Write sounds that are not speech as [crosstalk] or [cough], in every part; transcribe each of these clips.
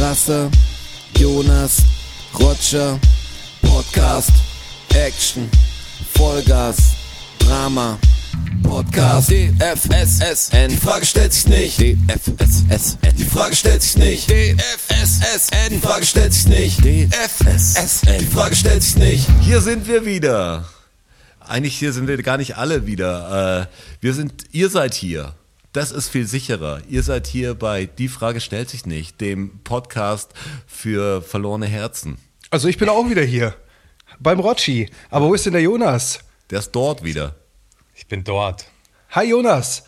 Strasser, Jonas, Roger, Podcast, Action, Vollgas, Drama, Podcast, DFSSN, die Frage stellt sich nicht, DFSSN, die Frage stellt sich nicht, DFSSN, die Frage stellt sich nicht, DFSSN, die Frage stellt sich nicht. Hier sind wir wieder. Eigentlich hier sind wir gar nicht alle wieder. Äh, wir sind, ihr seid hier. Das ist viel sicherer. Ihr seid hier bei Die Frage stellt sich nicht, dem Podcast für verlorene Herzen. Also ich bin auch wieder hier. Beim Rotschi. Aber wo ist denn der Jonas? Der ist dort wieder. Ich bin dort. Hi Jonas.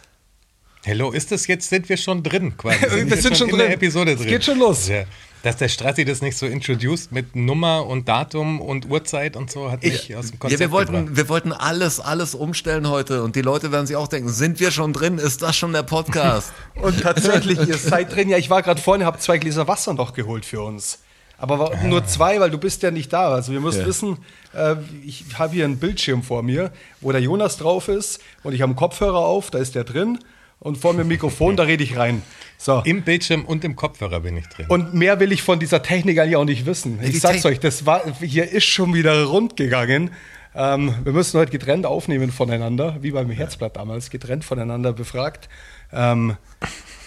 Hello, ist das jetzt, sind wir schon drin quasi? [laughs] Wir jetzt sind schon in drin. der Episode Es drin. geht schon los. Ja. Dass der Strassi das nicht so introduced mit Nummer und Datum und Uhrzeit und so, hat mich aus dem Ja, Konzept wir gebracht. wollten, wir wollten alles, alles umstellen heute und die Leute werden sich auch denken, sind wir schon drin? Ist das schon der Podcast? [laughs] Und tatsächlich, ihr seid drin. Ja, ich war gerade vorhin, habe zwei Gläser Wasser noch geholt für uns. Aber war nur zwei, weil du bist ja nicht da. Also wir müssen Ja. wissen, äh, ich habe hier einen Bildschirm vor mir, wo der Jonas drauf ist und ich habe einen Kopfhörer auf, da ist der drin und vor mir Mikrofon, da rede ich rein. So. Im Bildschirm und im Kopfhörer bin ich drin. Und mehr will ich von dieser Technik eigentlich auch nicht wissen. die Ich sag's Tech- euch, das war, hier ist schon wieder rund gegangen. Ähm, wir müssen heute getrennt aufnehmen voneinander, wie beim Herzblatt damals, getrennt voneinander befragt. Ähm,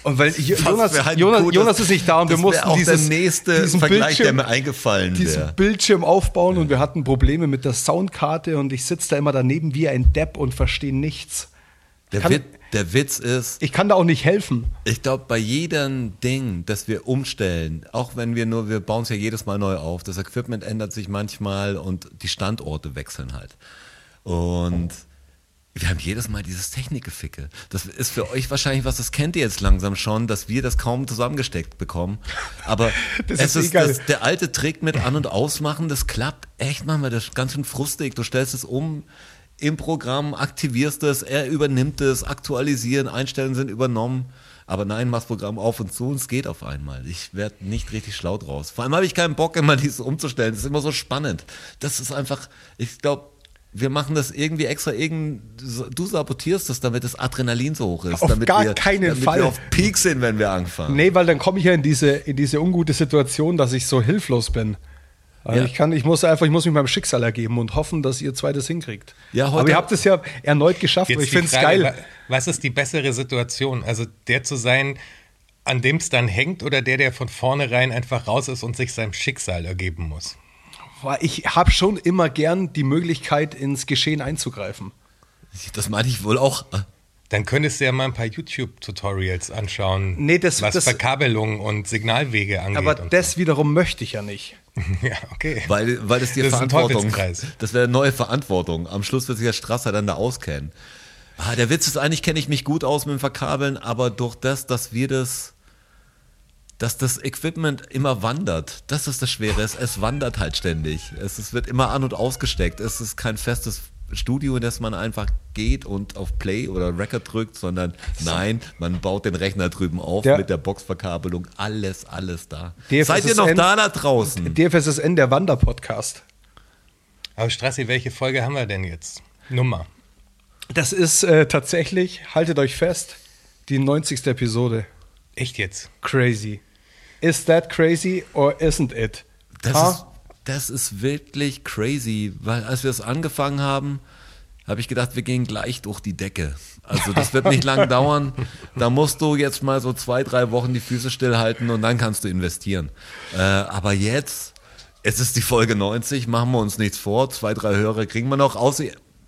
und weil Fast [laughs] Jonas, halt Jonas, gut, Jonas ist nicht da und wir mussten auch dieses, der nächste diesen Vergleich, der Bildschirm, mir eingefallen diesen. Bildschirm aufbauen und wir hatten Probleme mit der Soundkarte und ich sitze da immer daneben wie ein Depp und verstehe nichts. Der, Kann- Wit, der Witz ist, Ich kann da auch nicht helfen. Ich glaube, bei jedem Ding, das wir umstellen, auch wenn wir nur, wir bauen es ja jedes Mal neu auf, das Equipment ändert sich manchmal und die Standorte wechseln halt. Und wir haben jedes Mal dieses Technikgeficke. Das ist für euch wahrscheinlich was, das kennt ihr jetzt langsam schon, dass wir das kaum zusammengesteckt bekommen. Aber [laughs] Das es ist ist egal. das, der alte Trick mit An- und Ausmachen, das klappt echt manchmal, das ist ganz schön frustig. Du stellst es um im Programm, aktivierst es, er übernimmt es, aktualisieren, Einstellungen sind übernommen. Aber nein, machst Programm auf und zu und es geht auf einmal. Ich werde nicht richtig schlau draus. Vor allem habe ich keinen Bock, immer dieses umzustellen. Das ist immer so spannend. Das ist einfach, ich glaube, wir machen das irgendwie extra, irgend, du sabotierst das, damit das Adrenalin so hoch ist. Auf damit gar wir, keinen damit Fall. wir auf Peak sind, wenn wir anfangen. Nee, weil dann komme ich ja in diese, in diese ungute Situation, dass ich so hilflos bin. Also Ja. ich kann, ich muss einfach, ich muss mich meinem Schicksal ergeben und hoffen, dass ihr zwei das hinkriegt. Ja, heute- Aber ihr habt es ja erneut geschafft, aber ich finde es geil. wa- Was ist die bessere Situation? Also der zu sein, an dem es dann hängt oder der, der von vornherein einfach raus ist und sich seinem Schicksal ergeben muss? Ich habe schon immer gern die Möglichkeit, ins Geschehen einzugreifen. Das meine ich wohl auch. Dann könntest du ja mal ein paar YouTube-Tutorials anschauen, Nee, das- was das- Verkabelung und Signalwege angeht. Aber und das wiederum möchte ich ja nicht. [laughs] ja, okay. Weil, weil das dir Das ist Verantwortung, Teufelskreis. das wäre neue Verantwortung. Am Schluss wird sich der Strasser dann da auskennen. Ah, der Witz ist eigentlich, kenne ich mich gut aus mit dem Verkabeln, aber durch das, dass wir das, dass das Equipment immer wandert, das ist das Schwere. Es, es wandert halt ständig. Es, es wird immer an- und ausgesteckt. Es ist kein festes Studio, in das man einfach geht und auf Play oder Record drückt, sondern nein, man baut den Rechner drüben auf Der- mit der Boxverkabelung. Alles, alles da. DFSSN Seid ihr noch da da draußen? DFSSN, der Wanderpodcast. Aber Strassi, welche Folge haben wir denn jetzt? Nummer. Das ist äh, tatsächlich, haltet euch fest, die 90. Episode. Echt jetzt? Crazy. Is that crazy or isn't it? Das, Ha? ist, das ist wirklich crazy, weil als wir es angefangen haben, habe ich gedacht, wir gehen gleich durch die Decke. Also das wird nicht lang [laughs] dauern. Da musst du jetzt mal so zwei, drei Wochen die Füße stillhalten und dann kannst du investieren. Äh, aber jetzt, es ist die Folge 90, machen wir uns nichts vor. Zwei, drei Hörer kriegen wir noch. Außer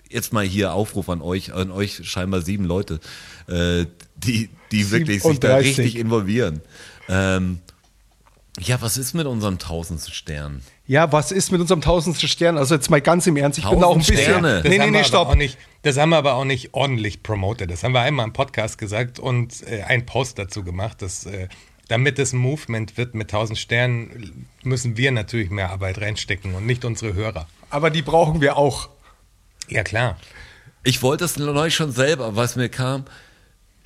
jetzt mal hier Aufruf an euch, an euch scheinbar sieben Leute, äh, die, die wirklich sich da 37. richtig involvieren. Ähm, ja, was ist mit unserem tausendsten Stern? Ja, was ist mit unserem tausendsten Stern? Also jetzt mal ganz im Ernst, ich bin da auch ein Tausend bisschen. Sterne. Das Nee, nee, haben wir nee, stopp. Auch nicht, das haben wir aber auch nicht ordentlich promotet. Das haben wir einmal im Podcast gesagt und äh, einen Post dazu gemacht, dass äh, damit es ein Movement wird mit 1000 Sternen, müssen wir natürlich mehr Arbeit reinstecken und nicht unsere Hörer. Aber die brauchen wir auch. Ja, klar. Ich wollte es neulich schon selber, was mir kam.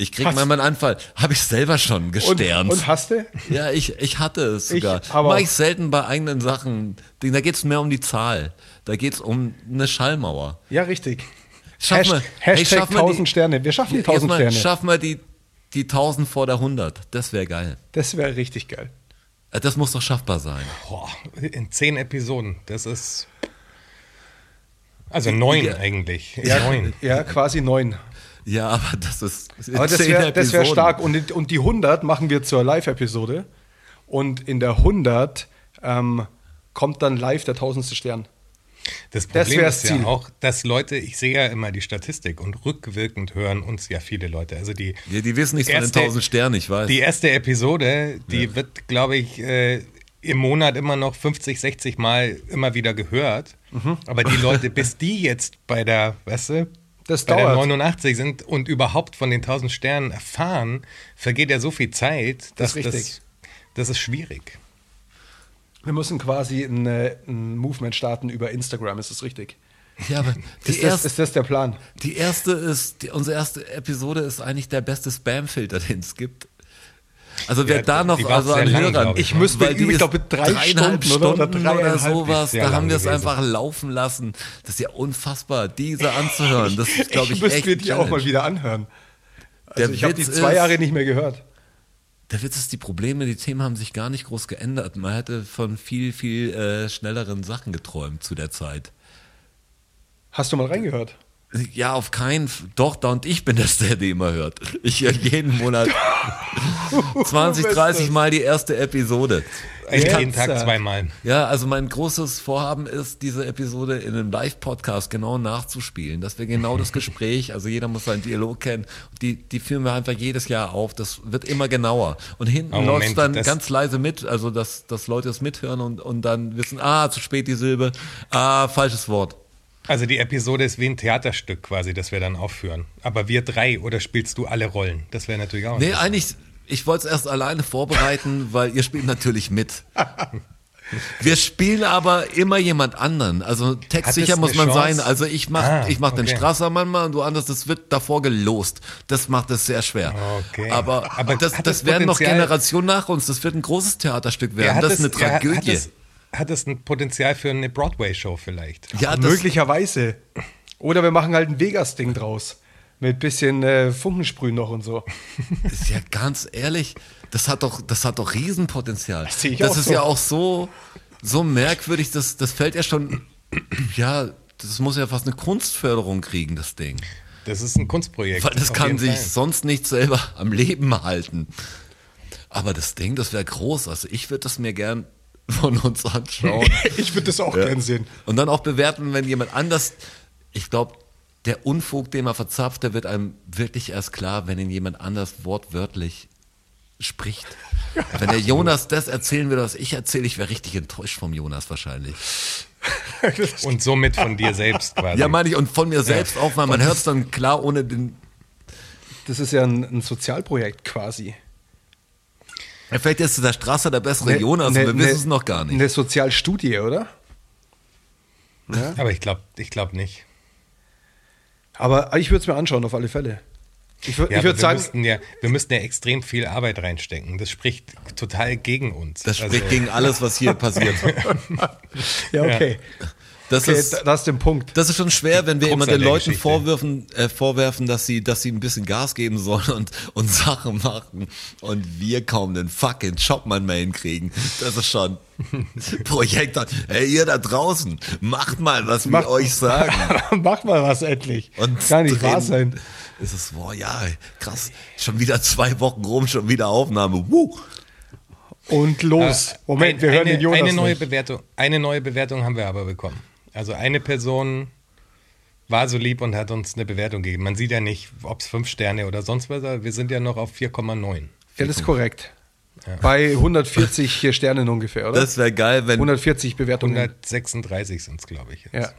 Ich krieg Hast- manchmal einen Anfall. Habe ich selber schon Und, gesternt. und hast du? ja, ich, ich hatte es Ich sogar. aber Mach auch. ich selten bei eigenen Sachen. Da geht es mehr um die Zahl. Da geht es um eine Schallmauer. Ja, richtig. Schaff Hasht- mal- hey, Hashtag mal 1000 die- Sterne. Wir schaffen die Jetzt 1000 mal, Sterne. Schaff mal die, die 1000 vor der 100. Das wäre geil. Das wäre richtig geil. Äh, Das muss doch schaffbar sein. Boah, in zehn Episoden. Das ist. Also neun Ja. eigentlich. Ja, Neun. ja, quasi neun. Ja, aber das ist. Aber das wäre das wär stark. Und, und die 100 machen wir zur Live-Episode. Und in der 100 ähm, kommt dann live der tausendste Stern. Das Das Problem wär's ist ja Ziel. auch, dass Leute, ich sehe ja immer die Statistik und rückwirkend hören uns ja viele Leute. Also die, Ja, die wissen nichts von den Erste- 1000 Sternen, ich weiß. die erste Episode, die wird, glaube ich, äh, im Monat immer noch 50, 60 Mal immer wieder gehört. Mhm. Aber die Leute, [laughs] bis die jetzt bei der, weißt du, Das bei der dauert. 89 sind und überhaupt von den 1000 Sternen erfahren, vergeht ja so viel Zeit, Das dass ist das, das ist schwierig. Wir müssen quasi ein, ein Movement starten über Instagram, ist das richtig? ja, aber die, Ist das, erste, ist das der Plan? die erste ist, die, unsere erste Episode ist eigentlich der beste Spam-Filter, den es gibt. Also wer Ja, da noch die also an lang, Hörern, ich, Ich ne? müsste weil üben, ich glaube, drei dreieinhalb Stunden oder- oder Stunden oder, dreieinhalb sowas, da haben wir es einfach laufen lassen. Das ist ja unfassbar, diese anzuhören. Das ist, glaube ich, müsste echt mir die auch mal wieder anhören. Der Also ich habe die zwei ist- Jahre nicht mehr gehört. Der Witz ist, die Probleme, die Themen haben sich gar nicht groß geändert. Man hätte von viel, viel äh, schnelleren Sachen geträumt zu der Zeit. Hast du mal reingehört? Ja, auf keinen, doch, da und ich bin das, der die immer hört. Ich höre jeden Monat 20, bist 30 das. Mal die erste Episode. Ich Jetzt, jeden Tag zweimal. Ja, also mein großes Vorhaben ist, diese Episode in einem Live-Podcast genau nachzuspielen, dass wir genau das [laughs] Gespräch, also jeder muss seinen Dialog kennen, die, die führen wir einfach jedes Jahr auf, das wird immer genauer. Und hinten Oh, läuft dann ganz leise mit, also dass, dass Leute es mithören und, und dann wissen, ah, zu spät die Silbe, ah, falsches Wort. Also die Episode ist wie ein Theaterstück quasi, das wir dann aufführen. Aber wir drei oder spielst du alle Rollen? Das wäre natürlich auch. Nee, eigentlich, ich wollte es erst alleine vorbereiten, [laughs] weil ihr spielt natürlich mit. Wir spielen aber immer jemand anderen. Also textsicher muss man Chance? sein. Also ich mach, Ah, ich mach den okay. Strasser manchmal und du anders, das wird davor gelost. Das macht es sehr schwer. Okay. Aber, Aber das, das das werden noch Generationen nach uns. Das wird ein großes Theaterstück werden. das ist eine es- ja, Tragödie. Hat es ein Potenzial für eine Broadway-Show vielleicht? ja, das, Möglicherweise. Oder wir machen halt ein Vegas-Ding draus. Mit bisschen äh, Funkensprühen noch und so. [laughs] ist ja ganz ehrlich, das hat doch, das hat doch Riesenpotenzial. Das sehe ich das auch ist so. ja auch so, so merkwürdig, das, das fällt ja schon, [clears throat] ja, das muss ja fast eine Kunstförderung kriegen, das Ding. Das ist ein Kunstprojekt. Weil das kann sich Fall. sonst nicht selber am Leben halten. Aber das Ding, das wäre groß. Also ich würde das mir gern von uns anschauen. [laughs] ich würde das auch Ja. gern sehen. Und dann auch bewerten, wenn jemand anders, ich glaube, der Unfug, den man verzapft, der wird einem wirklich erst klar, wenn ihn jemand anders wortwörtlich spricht. Wenn der Jonas das erzählen würde, was ich erzähle, ich wäre richtig enttäuscht vom Jonas wahrscheinlich. [laughs] Und somit von dir selbst quasi. Ja, meine ich, und von mir selbst auch, weil man hört es dann klar, ohne den. Das ist ja ein, ein Sozialprojekt quasi. Ja, Vielleicht ist der Strasser der bessere Ne- Jonas, ne- und wir wissen ne- es noch gar nicht. Eine Sozialstudie, oder? Ja. Aber ich glaube ich glaub nicht. Aber ich würde es mir anschauen, auf alle Fälle. Ich, Ja, ich würde sagen, müssten ja, wir müssten ja extrem viel Arbeit reinstecken. Das spricht total gegen uns. Das Also, spricht gegen alles, was hier passiert. [laughs] ja, okay. Das okay ist, da- das ist der Punkt. Das ist schon schwer, wenn wir Krux immer den Leuten vorwerfen, äh, vorwerfen, dass sie, dass sie ein bisschen Gas geben sollen und, und [laughs] Sachen machen und wir kaum den fucking Job mal hinkriegen. Das ist schon [laughs] Projekt. Hey, ihr da draußen, macht mal, was wir Macht- euch sagen. [laughs] Mach mal was endlich. Und Kann nicht wahr sein. Ist es, boah, ja, krass. Schon wieder zwei Wochen rum, schon wieder Aufnahme. Wuh. Und los. Moment, Ein- wir hören eine, den Jonas eine neue nicht. Bewertung. Eine neue Bewertung haben wir aber bekommen. Also eine Person war so lieb und hat uns eine Bewertung gegeben. Man sieht ja nicht, ob es fünf Sterne oder sonst was, aber wir sind ja noch auf 4,9. Ja, das ist korrekt. Bei 140 hier Sternen ungefähr, oder? Das wäre geil, wenn, 140 Bewertungen. 136 sind es, glaube ich. Jetzt. Ja.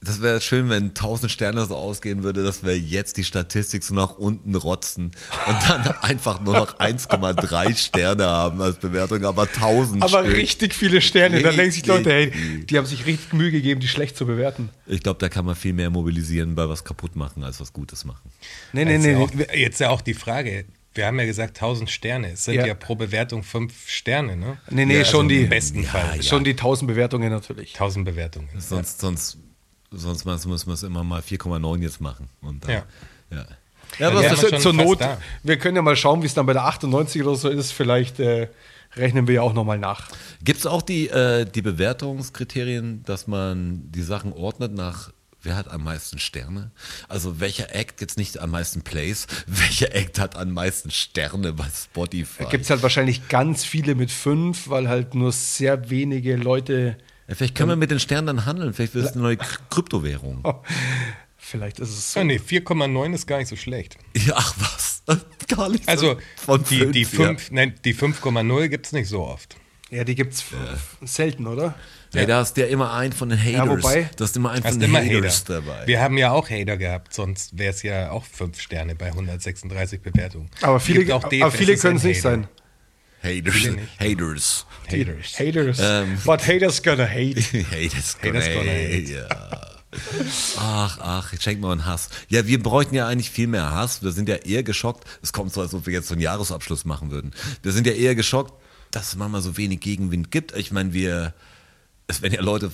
Das wäre schön, wenn 1000 Sterne so ausgehen würde, dass wir jetzt die Statistik so nach unten rotzen und dann [laughs] einfach nur noch 1,3 Sterne haben als Bewertung, aber 1000 Aber Stück. richtig viele Sterne. Da denken sich Leute, hey, Richtig. die haben sich richtig Mühe gegeben, die schlecht zu bewerten. Ich glaube, da kann man viel mehr mobilisieren bei was kaputt machen, als was Gutes machen. Nee, nee, Jetzt, nee. ja auch, jetzt ja auch die Frage. Wir haben ja gesagt 1000 Sterne. Es sind Ja. ja, pro Bewertung fünf Sterne, ne? Nee, nee, Ja, schon also die. Im besten Fall. Schon die 1000 Bewertungen natürlich. 1000 Bewertungen. Sonst, sonst, sonst müssen wir es immer mal 4,9 jetzt machen. Und dann, Ja. ja. Ja, Ja, das ist schon zur Not, da. wir können ja mal schauen, wie es dann bei der 98 oder so ist. Vielleicht äh, rechnen wir ja auch nochmal nach. Gibt es auch die, äh, die Bewertungskriterien, dass man die Sachen ordnet nach wer hat am meisten Sterne? Also welcher Act jetzt nicht am meisten Plays? [laughs] Welcher Act hat am meisten Sterne bei Spotify? Da gibt es halt wahrscheinlich ganz viele mit fünf, weil halt nur sehr wenige Leute. Ja, vielleicht können wir mit den Sternen dann handeln. Vielleicht wird es eine neue K- Kryptowährung. Vielleicht ist es so. Ja, nee, 4,9 ist gar nicht so schlecht. Ja, ach was. [laughs] Gar nicht. so. Also Von die, fünf, die, ja. 5, nein, die 5,0 gibt es nicht so oft. Ja, die gibt's selten, oder? Ja, da hast du ja immer einen von den Haters. Ja, wobei- du hast immer einen Hast von den immer Haters Hater. dabei. Wir haben ja auch Hater gehabt, sonst wäre es ja auch 5 Sterne bei 136 Bewertungen. Aber viele, Gibt auch aber viele ist können ein es nicht sein. Haters. Haters. Haters. Haters. Ähm. But haters gonna hate. Haters [laughs] Haters gonna hate. Ja. Ach, ach, jetzt schenkt mal einen Hass. Ja, wir bräuchten ja eigentlich viel mehr Hass. Wir sind ja eher geschockt. Es kommt so, als ob wir jetzt so einen Jahresabschluss machen würden. Wir sind ja eher geschockt, dass es manchmal so wenig Gegenwind gibt. Ich meine, wir, es werden ja Leute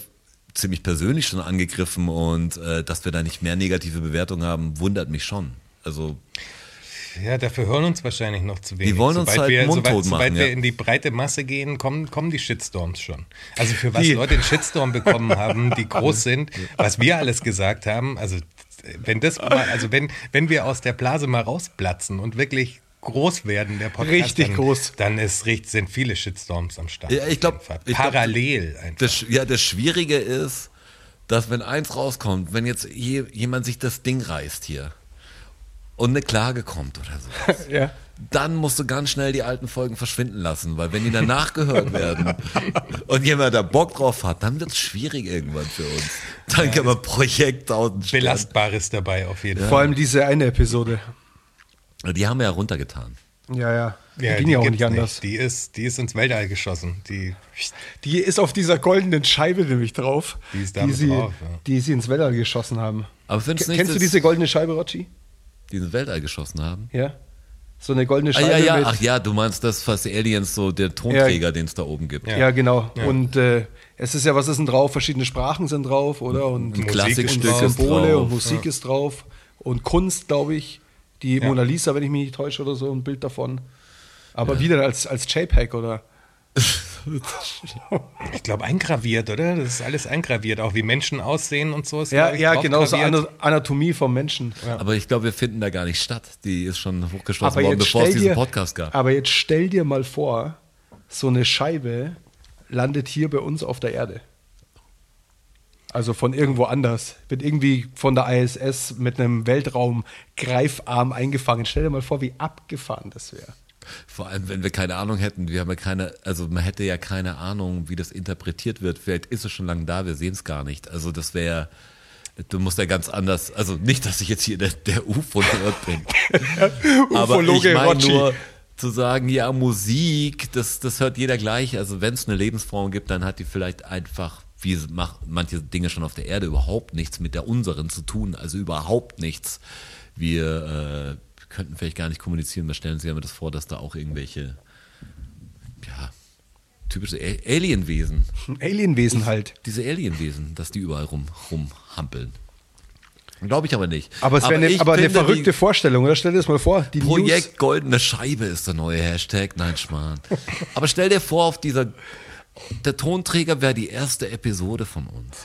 ziemlich persönlich schon angegriffen und äh, dass wir da nicht mehr negative Bewertungen haben, wundert mich schon. Also Ja, dafür hören uns wahrscheinlich noch zu wenig. Die wollen uns halt wir, mundtot sobald, sobald machen, wir ja. in die breite Masse gehen, kommen, kommen die Shitstorms schon. Also für was Die- Leute einen Shitstorm bekommen [laughs] haben, die groß sind, was wir alles gesagt haben, also wenn das mal, also wenn, wenn wir aus der Blase mal rausplatzen und wirklich groß werden, der Podcast, Richtig dann, groß. dann ist, sind viele Shitstorms am Start. Ja, ich glaub- Auf jeden Fall. ich glaub, Parallel einfach. Das, ja, das Schwierige ist, dass wenn eins rauskommt, wenn jetzt je, jemand sich das Ding reißt hier und eine Klage kommt oder so, [laughs] ja. dann musst du ganz schnell die alten Folgen verschwinden lassen, weil wenn die dann nachgehört werden [laughs] und jemand da Bock drauf hat, dann wird es schwierig irgendwann für uns. Dann kann man Projekt tausend Belastbares dabei auf jeden Vor Fall. allem diese eine Episode. Die haben wir ja runtergetan. Ja, ja. Die Ja, ging ja auch nicht anders. Die ist, die ist ins Weltall geschossen. Die, Die ist auf dieser goldenen Scheibe nämlich drauf, Die ist da mit sie, drauf, ja. die sie ins Weltall geschossen haben. Aber nicht, Kennst du diese goldene Scheibe, Rotschi? Die ins Weltall geschossen haben? Ja. So eine goldene Ah, Scheibe ja, ja, mit. ach ja, du meinst das, was Aliens so, der Tonträger, den es da oben gibt. Ja, genau. Und äh, es ist ja, was ist denn drauf? Verschiedene Sprachen sind drauf, oder? Und Ein Musik Klassikstück ist ist Symbole und Musik ist drauf. Und Kunst, glaube ich. Die Mona Lisa, wenn ich mich nicht täusche, oder so, ein Bild davon. Aber wieder als, als JPEG, oder? [laughs] Ich glaube, eingraviert, oder? Das ist alles eingraviert, auch wie Menschen aussehen und so. Ist, Ja, ja genau, so Anatomie vom Menschen. Ja. Aber ich glaube, wir finden da gar nicht statt. Die ist schon hochgeschlossen Aber worden, bevor es diesen dir, Podcast gab. aber jetzt stell dir mal vor, so eine Scheibe landet hier bei uns auf der Erde. Also von irgendwo anders. Wird irgendwie von der ISS mit einem Weltraum-Greifarm eingefangen. Stell dir mal vor, wie abgefahren das wäre. Vor allem, wenn wir keine Ahnung hätten. Wir haben ja keine, also man hätte ja keine Ahnung, wie das interpretiert wird. Vielleicht ist es schon lange da, wir sehen es gar nicht. Also das wäre, du musst ja ganz anders, also nicht, dass ich jetzt hier der, der UFO-Nerd [laughs] bin. [laughs] Aber ich meine nur, zu sagen, ja, Musik, das, das hört jeder gleich. Also wenn es eine Lebensform gibt, dann hat die vielleicht einfach, wie mach, manche Dinge schon auf der Erde, überhaupt nichts mit der unseren zu tun. Also überhaupt nichts. Wir äh, könnten vielleicht gar nicht kommunizieren. Wir stellen sich immer das vor, dass da auch irgendwelche, ja, typische Alienwesen, [laughs] Alienwesen halt. diese Alienwesen, dass die überall rum, rumhampeln. Glaube ich aber nicht. Aber es wäre eine, aber eine die- verrückte Vorstellung, oder? Stell dir das mal vor. Die Projekt Goldene Scheibe ist der neue Hashtag. Nein, Schmarrn. Aber stell dir vor, auf dieser, der Tonträger wäre die erste Episode von uns.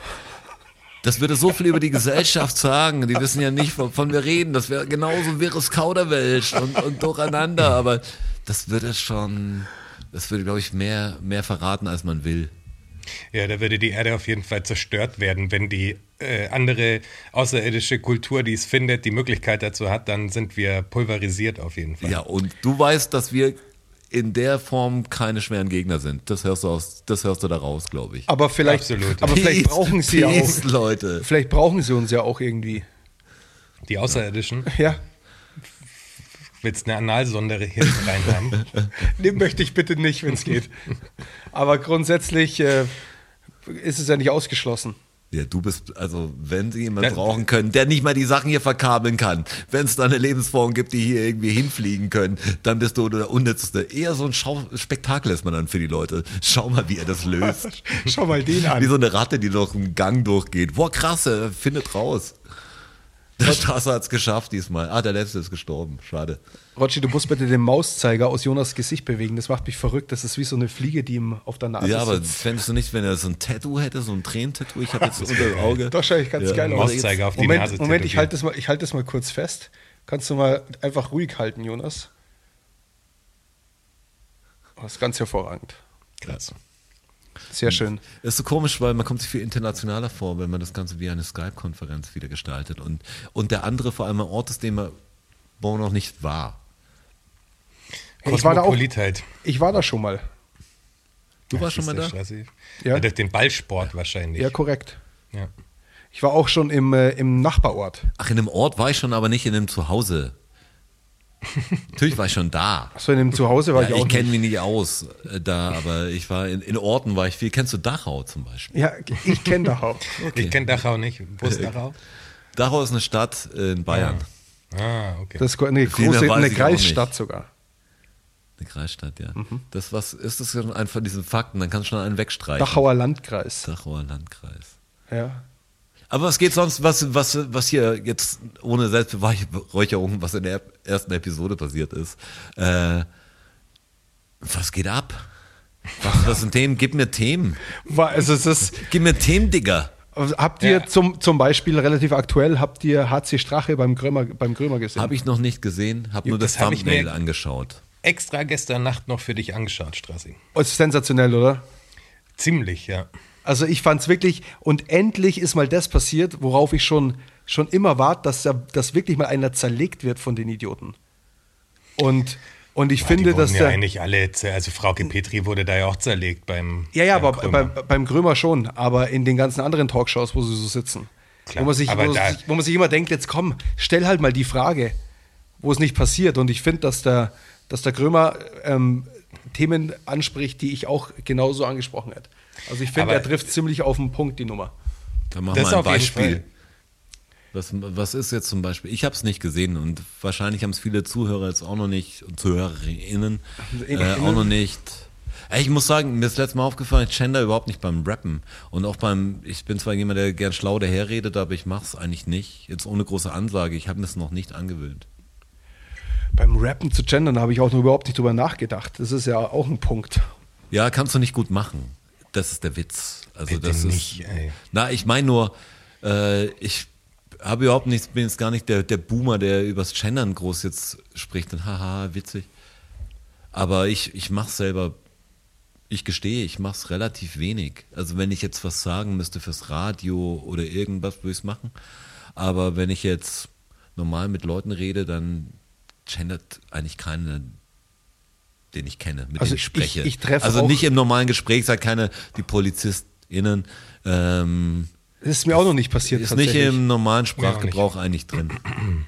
Das würde so viel über die Gesellschaft sagen. Die wissen ja nicht, wovon wir reden. Das wäre genauso wirres Kauderwelsch und, und durcheinander. Aber das würde schon, das würde, glaube ich, mehr, mehr verraten, als man will. Ja, da würde die Erde auf jeden Fall zerstört werden, wenn die äh, andere außerirdische Kultur, die es findet, die Möglichkeit dazu hat, dann sind wir pulverisiert auf jeden Fall. Ja, und du weißt, dass wir in der Form keine schweren Gegner sind. Das hörst du aus, das hörst du da raus, glaube ich. Aber vielleicht, Absolut. aber vielleicht Peace, brauchen sie ja Peace, auch. Leute. Vielleicht brauchen sie uns ja auch irgendwie. Die Außerirdischen, Ja. willst eine Analsonde hier rein haben? Den [laughs] möchte ich bitte nicht, wenn es geht. Aber grundsätzlich äh, ist es ja nicht ausgeschlossen. Ja, du bist, also wenn sie jemanden brauchen können, der nicht mal die Sachen hier verkabeln kann, wenn es da eine Lebensform gibt, die hier irgendwie hinfliegen können, dann bist du der Unnützste. Eher so ein Schau Spektakel ist man dann für die Leute. Schau mal, wie er das löst. [laughs] Schau mal den Wie an. so eine Ratte, die durch einen Gang durchgeht. Boah, krass, er findet raus. Der Straße hat es geschafft diesmal. Ah, der letzte ist gestorben. Schade. Rotschi, du musst bitte den Mauszeiger aus Jonas Gesicht bewegen. Das macht mich verrückt. Das ist wie so eine Fliege, die ihm auf der Nase ja, aber sitzt. fändest du nicht, wenn er so ein Tattoo hätte, so ein Tränentattoo? Ich habe jetzt unter dem Auge. Doch, schau ich ganz Ja. geil aus. Mauszeiger auf die Moment, Nase Moment, ich halte das, mal- ich halte das mal kurz fest. Kannst du mal einfach ruhig halten, Jonas? Das ist ganz hervorragend. Krass. Sehr schön. Das ist so komisch, weil man kommt sich viel internationaler vor, wenn man das Ganze wie eine Skype-Konferenz wieder gestaltet. Und, und der andere vor allem ein Ort ist, den man wo man noch nicht war. Ich war da auch. Kosmopolitheit. Ich war da schon mal. Du warst schon mal da? Straße. Ja. Ja. durch den Ballsport wahrscheinlich. Ja, korrekt. Ja. Ich war auch schon im, äh, im Nachbarort. Ach, in einem Ort war ich schon, aber nicht in einem Zuhause. Natürlich war ich schon da. So in dem Zuhause war Ja, ich auch ich kenne mich nicht aus äh, da, aber ich war in, in Orten war ich viel. Kennst du Dachau zum Beispiel? Ja, ich kenne Dachau. [laughs] Ich kenne Dachau nicht. Wo ist Dachau? [laughs] Dachau ist eine Stadt in Bayern. Ah, okay. Das ist eine große eine. Kreisstadt sogar. Eine Kreisstadt, ja. Mhm. Das was ist das schon einfach diese Fakten, dann kannst du schon einen wegstreichen. Dachauer Landkreis. Dachauer Landkreis. Ja. Aber was geht sonst, was, was, was hier jetzt ohne Selbstbeweihräucherung, was in der ersten Episode passiert ist, äh, was geht ab? Was, was sind Themen? Gib mir Themen. Also es ist, Gib mir Themen, Digga. habt ihr Ja. zum, zum Beispiel relativ aktuell, habt ihr HC Strache beim Grömer, beim Grömer gesehen? Habe ich noch nicht gesehen, habe nur das, das hab ich Thumbnail mir- angeschaut. Extra gestern Nacht noch für dich angeschaut, Strassi. Oh, ist sensationell, oder? Ziemlich, ja. Also ich fand es wirklich, und endlich ist mal das passiert, worauf ich schon, schon immer warte, dass, da- dass wirklich mal einer zerlegt wird von den Idioten. Und, und ich Ja, finde, dass ja der. eigentlich alle, also Frauke Petri wurde da ja auch zerlegt beim. Ja, ja, beim aber Krümmer. beim, beim Grömer schon, aber in den ganzen anderen Talkshows, wo sie so sitzen. Klar, wo, man sich, wo, sich, wo man sich immer denkt, jetzt komm, stell halt mal die Frage, wo es nicht passiert. Und ich finde, dass der, dass der Grömer ähm, Themen anspricht, die ich auch genauso angesprochen hätte. Also ich finde, er trifft ziemlich auf den Punkt, die Nummer. Dann mach Das mal ein Beispiel. Was, was ist jetzt zum Beispiel? Ich habe es nicht gesehen und wahrscheinlich haben es viele Zuhörer jetzt auch noch nicht und Zuhörerinnen äh, auch noch nicht. Ich muss sagen, mir ist letztes Mal aufgefallen, ich gender überhaupt nicht beim Rappen. Und auch beim, ich bin zwar jemand, der gern schlau daherredet, aber ich mache es eigentlich nicht. Jetzt ohne große Ansage, ich habe mir es noch nicht angewöhnt. Beim Rappen zu gendern habe ich auch noch überhaupt nicht drüber nachgedacht. Das ist ja auch ein Punkt. Ja, kannst du nicht gut machen. Das ist der Witz. Also Bitte das nicht, ist. ey. Na, ich meine nur, äh, ich habe überhaupt nichts, bin jetzt gar nicht der, der Boomer, der übers Gendern groß jetzt spricht und haha, witzig. Aber ich, ich mache selber, ich gestehe, ich mache es relativ wenig. Also wenn ich jetzt was sagen müsste fürs Radio oder irgendwas, würde ich es machen. Aber wenn ich jetzt normal mit Leuten rede, dann gendert eigentlich keiner, den ich kenne, mit Also dem ich spreche. ich- ich also nicht im normalen Gespräch, sagt keine, die PolizistInnen, ähm, Das ist mir auch noch nicht passiert. ist nicht im normalen Sprachgebrauch eigentlich drin. [clears throat]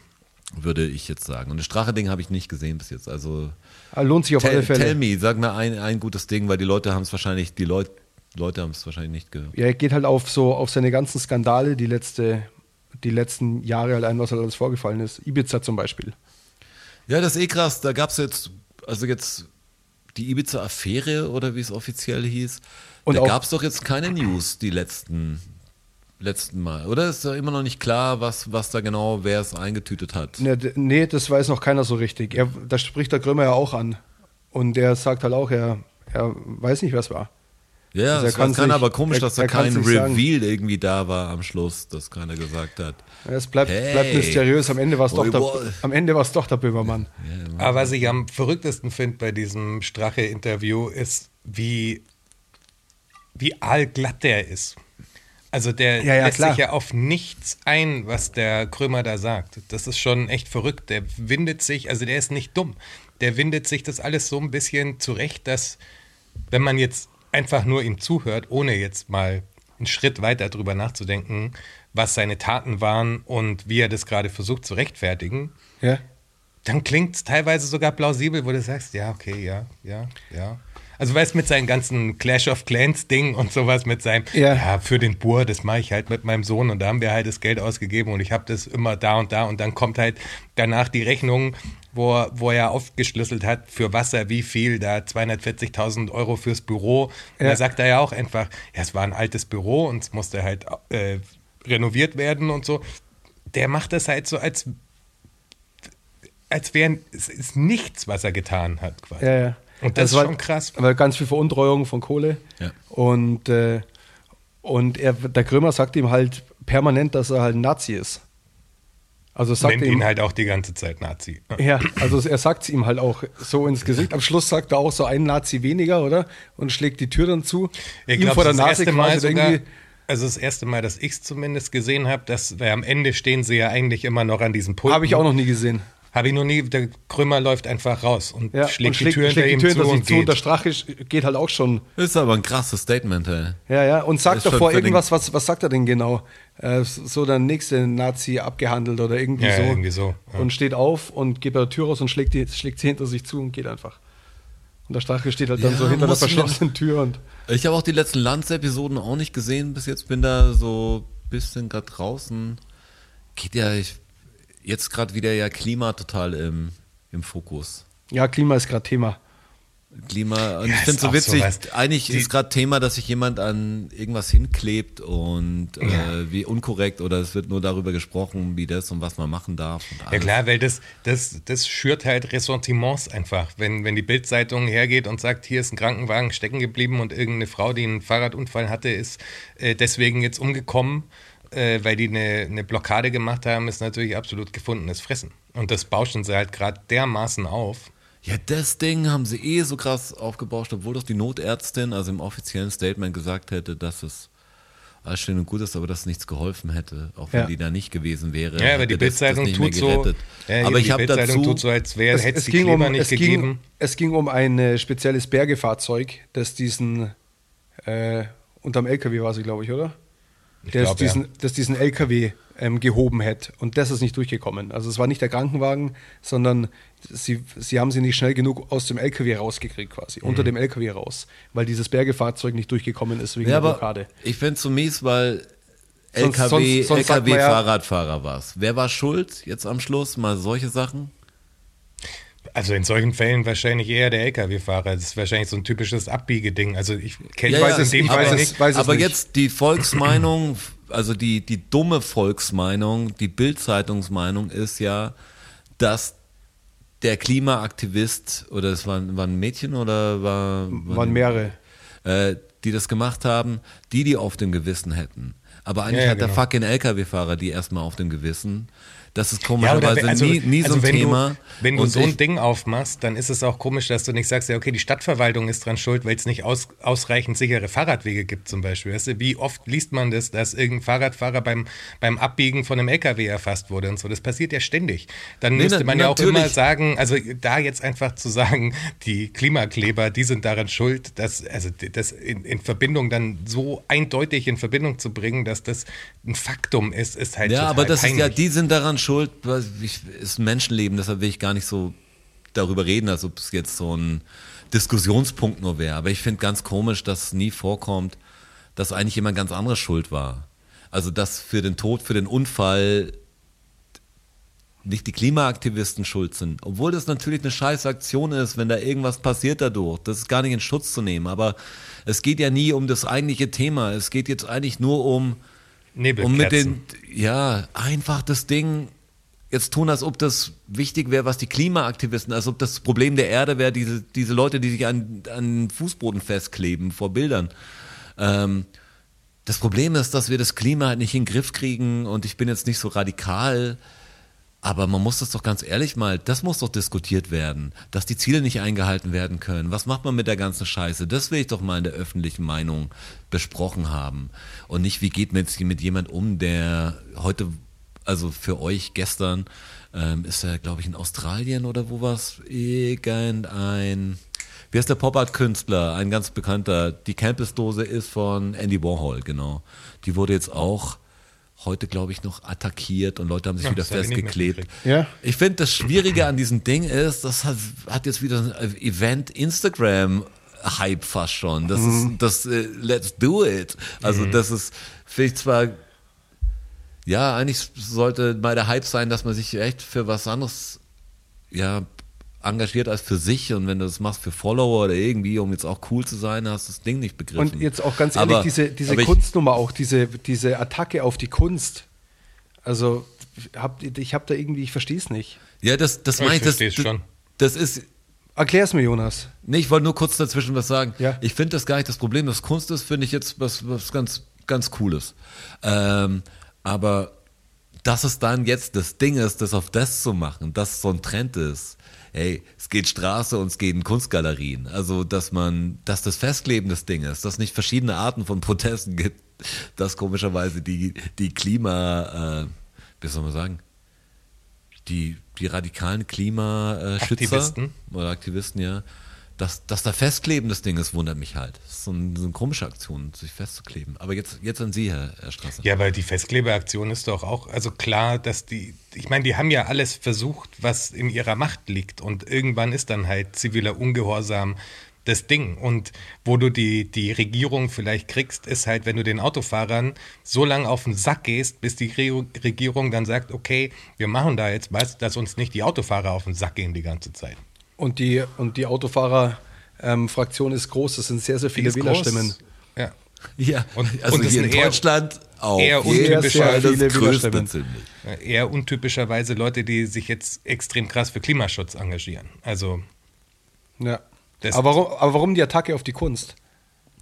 Würde ich jetzt sagen. Und das Strache-Ding habe ich nicht gesehen bis jetzt. Also Ah, Lohnt sich auf alle tell, Fälle. tell me, sag mir ein, ein gutes Ding, weil die Leute haben es wahrscheinlich, die Leut, Leute haben es wahrscheinlich nicht gehört. Ja, er geht halt auf so auf seine ganzen Skandale, die letzte, die letzten Jahre allein, was halt alles vorgefallen ist. Ibiza zum Beispiel. Ja, das ist eh krass. Da gab es jetzt, also jetzt die Ibiza-Affäre oder wie es offiziell hieß. Und da gab es doch jetzt keine News die letzten, letzten Mal. Oder ist da immer noch nicht klar, was, was da genau, wer es eingetütet hat? Ne, d- nee, das weiß noch keiner so richtig. Er, da spricht der Grömer ja auch an. Und der sagt halt auch, er, er weiß nicht, wer es war. Ja, es kann sich- aber komisch, er- dass da kein sich sagen. Reveal irgendwie da war am Schluss, dass keiner gesagt hat. Es bleibt, Hey. bleibt mysteriös. Am Ende war es doch, der- am Ende doch der Böhmermann. Aber was ich am verrücktesten finde bei diesem Strache-Interview ist, wie, wie aalglatt der ist. Also der Ja, ja, lässt klar. sich ja auf nichts ein, was der Krömer da sagt. Das ist schon echt verrückt. Der windet sich, also der ist nicht dumm. Der windet sich das alles so ein bisschen zurecht, dass wenn man jetzt einfach nur ihm zuhört, ohne jetzt mal einen Schritt weiter drüber nachzudenken, was seine Taten waren und wie er das gerade versucht zu rechtfertigen, Ja? dann klingt es teilweise sogar plausibel, wo du sagst, ja, okay, ja, ja, ja. Also weißt mit seinem ganzen Clash of Clans Ding und sowas mit seinem, Ja. ja, für den Bur, das mache ich halt mit meinem Sohn und da haben wir halt das Geld ausgegeben und ich habe das immer da und da und dann kommt halt danach die Rechnung, wo, er- wo er aufgeschlüsselt hat, für Wasser, wie viel, da 240.000 Euro fürs Büro. Und Ja. da sagt er ja auch einfach, ja, es war ein altes Büro und es musste halt äh, renoviert werden und so der macht das halt so, als, als wäre es ist nichts, was er getan hat, quasi. Ja, ja. Und das Also ist war- schon krass. Weil ganz viel Veruntreuung von Kohle. Ja. Und, äh, und er, der Krömer sagt ihm halt permanent, dass er halt ein Nazi ist. Also sagt Nennt ihm, ihn halt auch die ganze Zeit Nazi. ja, also er sagt es ihm halt auch so ins Gesicht. Am Schluss sagt er auch so ein Nazi weniger, oder? Und schlägt die Tür dann zu. Ich glaube, vor der das Nase erste Mal sogar, also das erste Mal, dass ich es zumindest gesehen habe, dass weil am Ende stehen sie ja eigentlich immer noch an diesem Pult. Habe ich auch noch nie gesehen. Habe ich noch nie. Der Krümmer läuft einfach raus und Ja, schlägt, und die Tür hinter schlägt ihm die Tür zu und zu. Und geht. der Strache geht halt auch schon. Ist aber ein krasses Statement, ey. Ja, ja. Und sagt davor irgendwas, was, was sagt er denn genau? Äh, so der nächste Nazi abgehandelt oder irgendwie Ja, so. irgendwie so, ja. Und steht auf und geht bei der Tür raus und schlägt, die, schlägt sie hinter sich zu und geht einfach. Und der Strache steht halt dann Ja, so hinter der verschlossenen Tür und. Ich habe auch die letzten Lanz-Episoden auch nicht gesehen bis jetzt. Bin da so ein bisschen gerade draußen. Geht ja ich, jetzt gerade wieder ja Klima total im, im Fokus. Ja, Klima ist gerade Thema. Klima. Und Ja, ich finde so auch witzig, sowas. eigentlich Die- ist gerade Thema, dass sich jemand an irgendwas hinklebt und äh, wie unkorrekt oder es wird nur darüber gesprochen, wie das und was man machen darf. Ja klar, weil das, das, das schürt halt Ressentiments einfach. Wenn, wenn die Bildzeitung hergeht und sagt, hier ist ein Krankenwagen stecken geblieben und irgendeine Frau, die einen Fahrradunfall hatte, ist äh, deswegen jetzt umgekommen, äh, weil die eine, eine Blockade gemacht haben, ist natürlich absolut gefundenes Fressen. Und das bauschen sie halt gerade dermaßen auf. Ja, das Ding haben sie eh so krass aufgebauscht, obwohl doch die Notärztin, also im offiziellen Statement gesagt hätte, dass es alles schön und gut ist, aber dass nichts geholfen hätte, auch wenn Ja. die da nicht gewesen wäre. Ja, aber die Bildzeitung tut so, ja, aber ich habe dazu, tut so, als wäre, Es, hätte es ging Klima um, nicht es, gegeben. ging, es ging um ein äh, spezielles Bergefahrzeug, das diesen äh, unterm LKW war sie, glaube ich, oder? Das, glaub, ja. diesen, das diesen LKW ähm, gehoben hätte. Und das ist nicht durchgekommen. Also es war nicht der Krankenwagen, sondern sie, sie haben sie nicht schnell genug aus dem LKW rausgekriegt quasi, Mhm. unter dem LKW raus, weil dieses Bergefahrzeug nicht durchgekommen ist wegen ja, der Blockade. ich finde es so mies, weil Sonst- LKW, man ja- LKW-Fahrradfahrer war's. Wer war schuld jetzt am Schluss? Mal solche Sachen? Also in solchen Fällen wahrscheinlich eher der LKW-Fahrer. Das ist wahrscheinlich so ein typisches Abbiegeding. Also ich kenne Ich weiß es- ich weiß aber, es- weiß aber nicht. jetzt die Volksmeinung, [clears throat] also die, die dumme Volksmeinung, die Bild-Zeitungsmeinung ist ja, dass der Klimaaktivist, oder es waren, waren Mädchen oder war, Waren mehrere. äh, die das gemacht haben, die die auf dem Gewissen hätten. Aber eigentlich Ja, ja, hat der genau. fucking LKW-Fahrer die erstmal auf dem Gewissen. Das ist Ja, komischerweise wenn- also, nie, nie also so ein wenn Thema. Du, wenn du so ein Ding aufmachst, dann ist es auch komisch, dass du nicht sagst, ja, okay, die Stadtverwaltung ist dran schuld, weil es nicht aus, ausreichend sichere Fahrradwege gibt, zum Beispiel. Weißt du, wie oft liest man das, dass irgendein Fahrradfahrer beim, beim Abbiegen von einem LKW erfasst wurde und so? Das passiert ja ständig. Dann Nee, müsste na- man ja auch immer sagen, also da jetzt einfach zu sagen, die Klimakleber, die sind daran schuld, dass, also das in, in Verbindung dann so eindeutig in Verbindung zu bringen, dass das ein Faktum ist, ist halt Ja, aber das ist ja, peinlich. die sind daran schuld, ich, ist ein Menschenleben, deshalb will ich gar nicht so darüber reden, als ob es jetzt so ein Diskussionspunkt nur wäre. Aber ich finde ganz komisch, dass es nie vorkommt, dass eigentlich jemand ganz anderes schuld war. Also dass für den Tod, für den Unfall nicht die Klimaaktivisten schuld sind. Obwohl das natürlich eine scheiß Aktion ist, wenn da irgendwas passiert dadurch. Das ist gar nicht in Schutz zu nehmen. Aber es geht ja nie um das eigentliche Thema. Es geht jetzt eigentlich nur um, um mit den, ja, einfach das Ding. Jetzt tun, als ob das wichtig wäre, was die Klimaaktivisten, als ob das Problem der Erde wäre, diese, diese Leute, die sich an, an den Fußboden festkleben vor Bildern. Ähm, das Problem ist, dass wir das Klima halt nicht in den Griff kriegen und ich bin jetzt nicht so radikal, aber man muss das doch ganz ehrlich mal, das muss doch diskutiert werden, dass die Ziele nicht eingehalten werden können. Was macht man mit der ganzen Scheiße? Das will ich doch mal in der öffentlichen Meinung besprochen haben. Und nicht, wie geht man jetzt mit jemand um, der heute, also für euch gestern, ähm, ist er, glaube ich, in Australien oder wo war's? Irgendein, wie heißt der Pop-Art-Künstler? Ein ganz bekannter. Die Campus-Dose ist von Andy Warhol, genau. Die wurde jetzt auch heute, glaube ich, noch attackiert und Leute haben sich Ja, wieder festgeklebt. Ja. Ich finde, das Schwierige an diesem Ding ist, das hat, hat jetzt wieder ein Event Instagram Hype fast schon. Das ist das äh, Let's do it. Also das ist finde ich zwar ja, eigentlich sollte mal der Hype sein, dass man sich echt für was anderes ja engagiert als für sich und wenn du das machst für Follower oder irgendwie, um jetzt auch cool zu sein, hast du das Ding nicht begriffen. Und jetzt auch ganz ehrlich, Aber- diese, diese aber ich- Kunstnummer auch, diese, diese Attacke auf die Kunst. Also hab, ich habe da irgendwie, ich verstehe es nicht. Ja, das, das Ich meine ich, das, versteh's das, schon. das ist, Erklär es mir, Jonas. Nee, ich wollte nur kurz dazwischen was sagen. Ja. Ich finde das gar nicht das Problem. Das Kunst ist, finde ich jetzt was, was ganz, ganz Cooles. Ähm, aber dass es dann jetzt das Ding ist, das auf das zu machen, dass so ein Trend ist. Hey, es geht Straße und es geht in Kunstgalerien. Also, dass man, dass das Festkleben das Ding ist, dass es nicht verschiedene Arten von Protesten gibt, dass komischerweise die, die Klima, äh, wie soll man sagen, die, die radikalen Klimaschützer Aktivisten. oder Aktivisten, ja, dass, dass da Festkleben das Ding ist, wundert mich halt. Das ist so, ein, so eine komische Aktion, sich festzukleben. Aber jetzt, jetzt an Sie, Herr, Herr Strasser. Ja, aber die Festklebeaktion ist doch auch, also klar, dass die, ich meine, die haben ja alles versucht, was in ihrer Macht liegt. Und irgendwann ist dann halt ziviler Ungehorsam das Ding. Und wo du die, die Regierung vielleicht kriegst, ist halt, wenn du den Autofahrern so lange auf den Sack gehst, bis die Re Regierung dann sagt, okay, wir machen da jetzt was, dass uns nicht die Autofahrer auf den Sack gehen die ganze Zeit. Und die, und die Autofahrer-Fraktion ist groß. Das sind sehr, sehr viele groß. Wählerstimmen. Ja. Ja, Und- also und es hier sind in eher- Deutschland auch eher jeden untypische Fall das viele größte Wählerstimmen. ziemlich. Eher untypischerweise Leute, die sich jetzt extrem krass für Klimaschutz engagieren. Also Ja. Das- aber, warum, aber warum die Attacke auf die Kunst?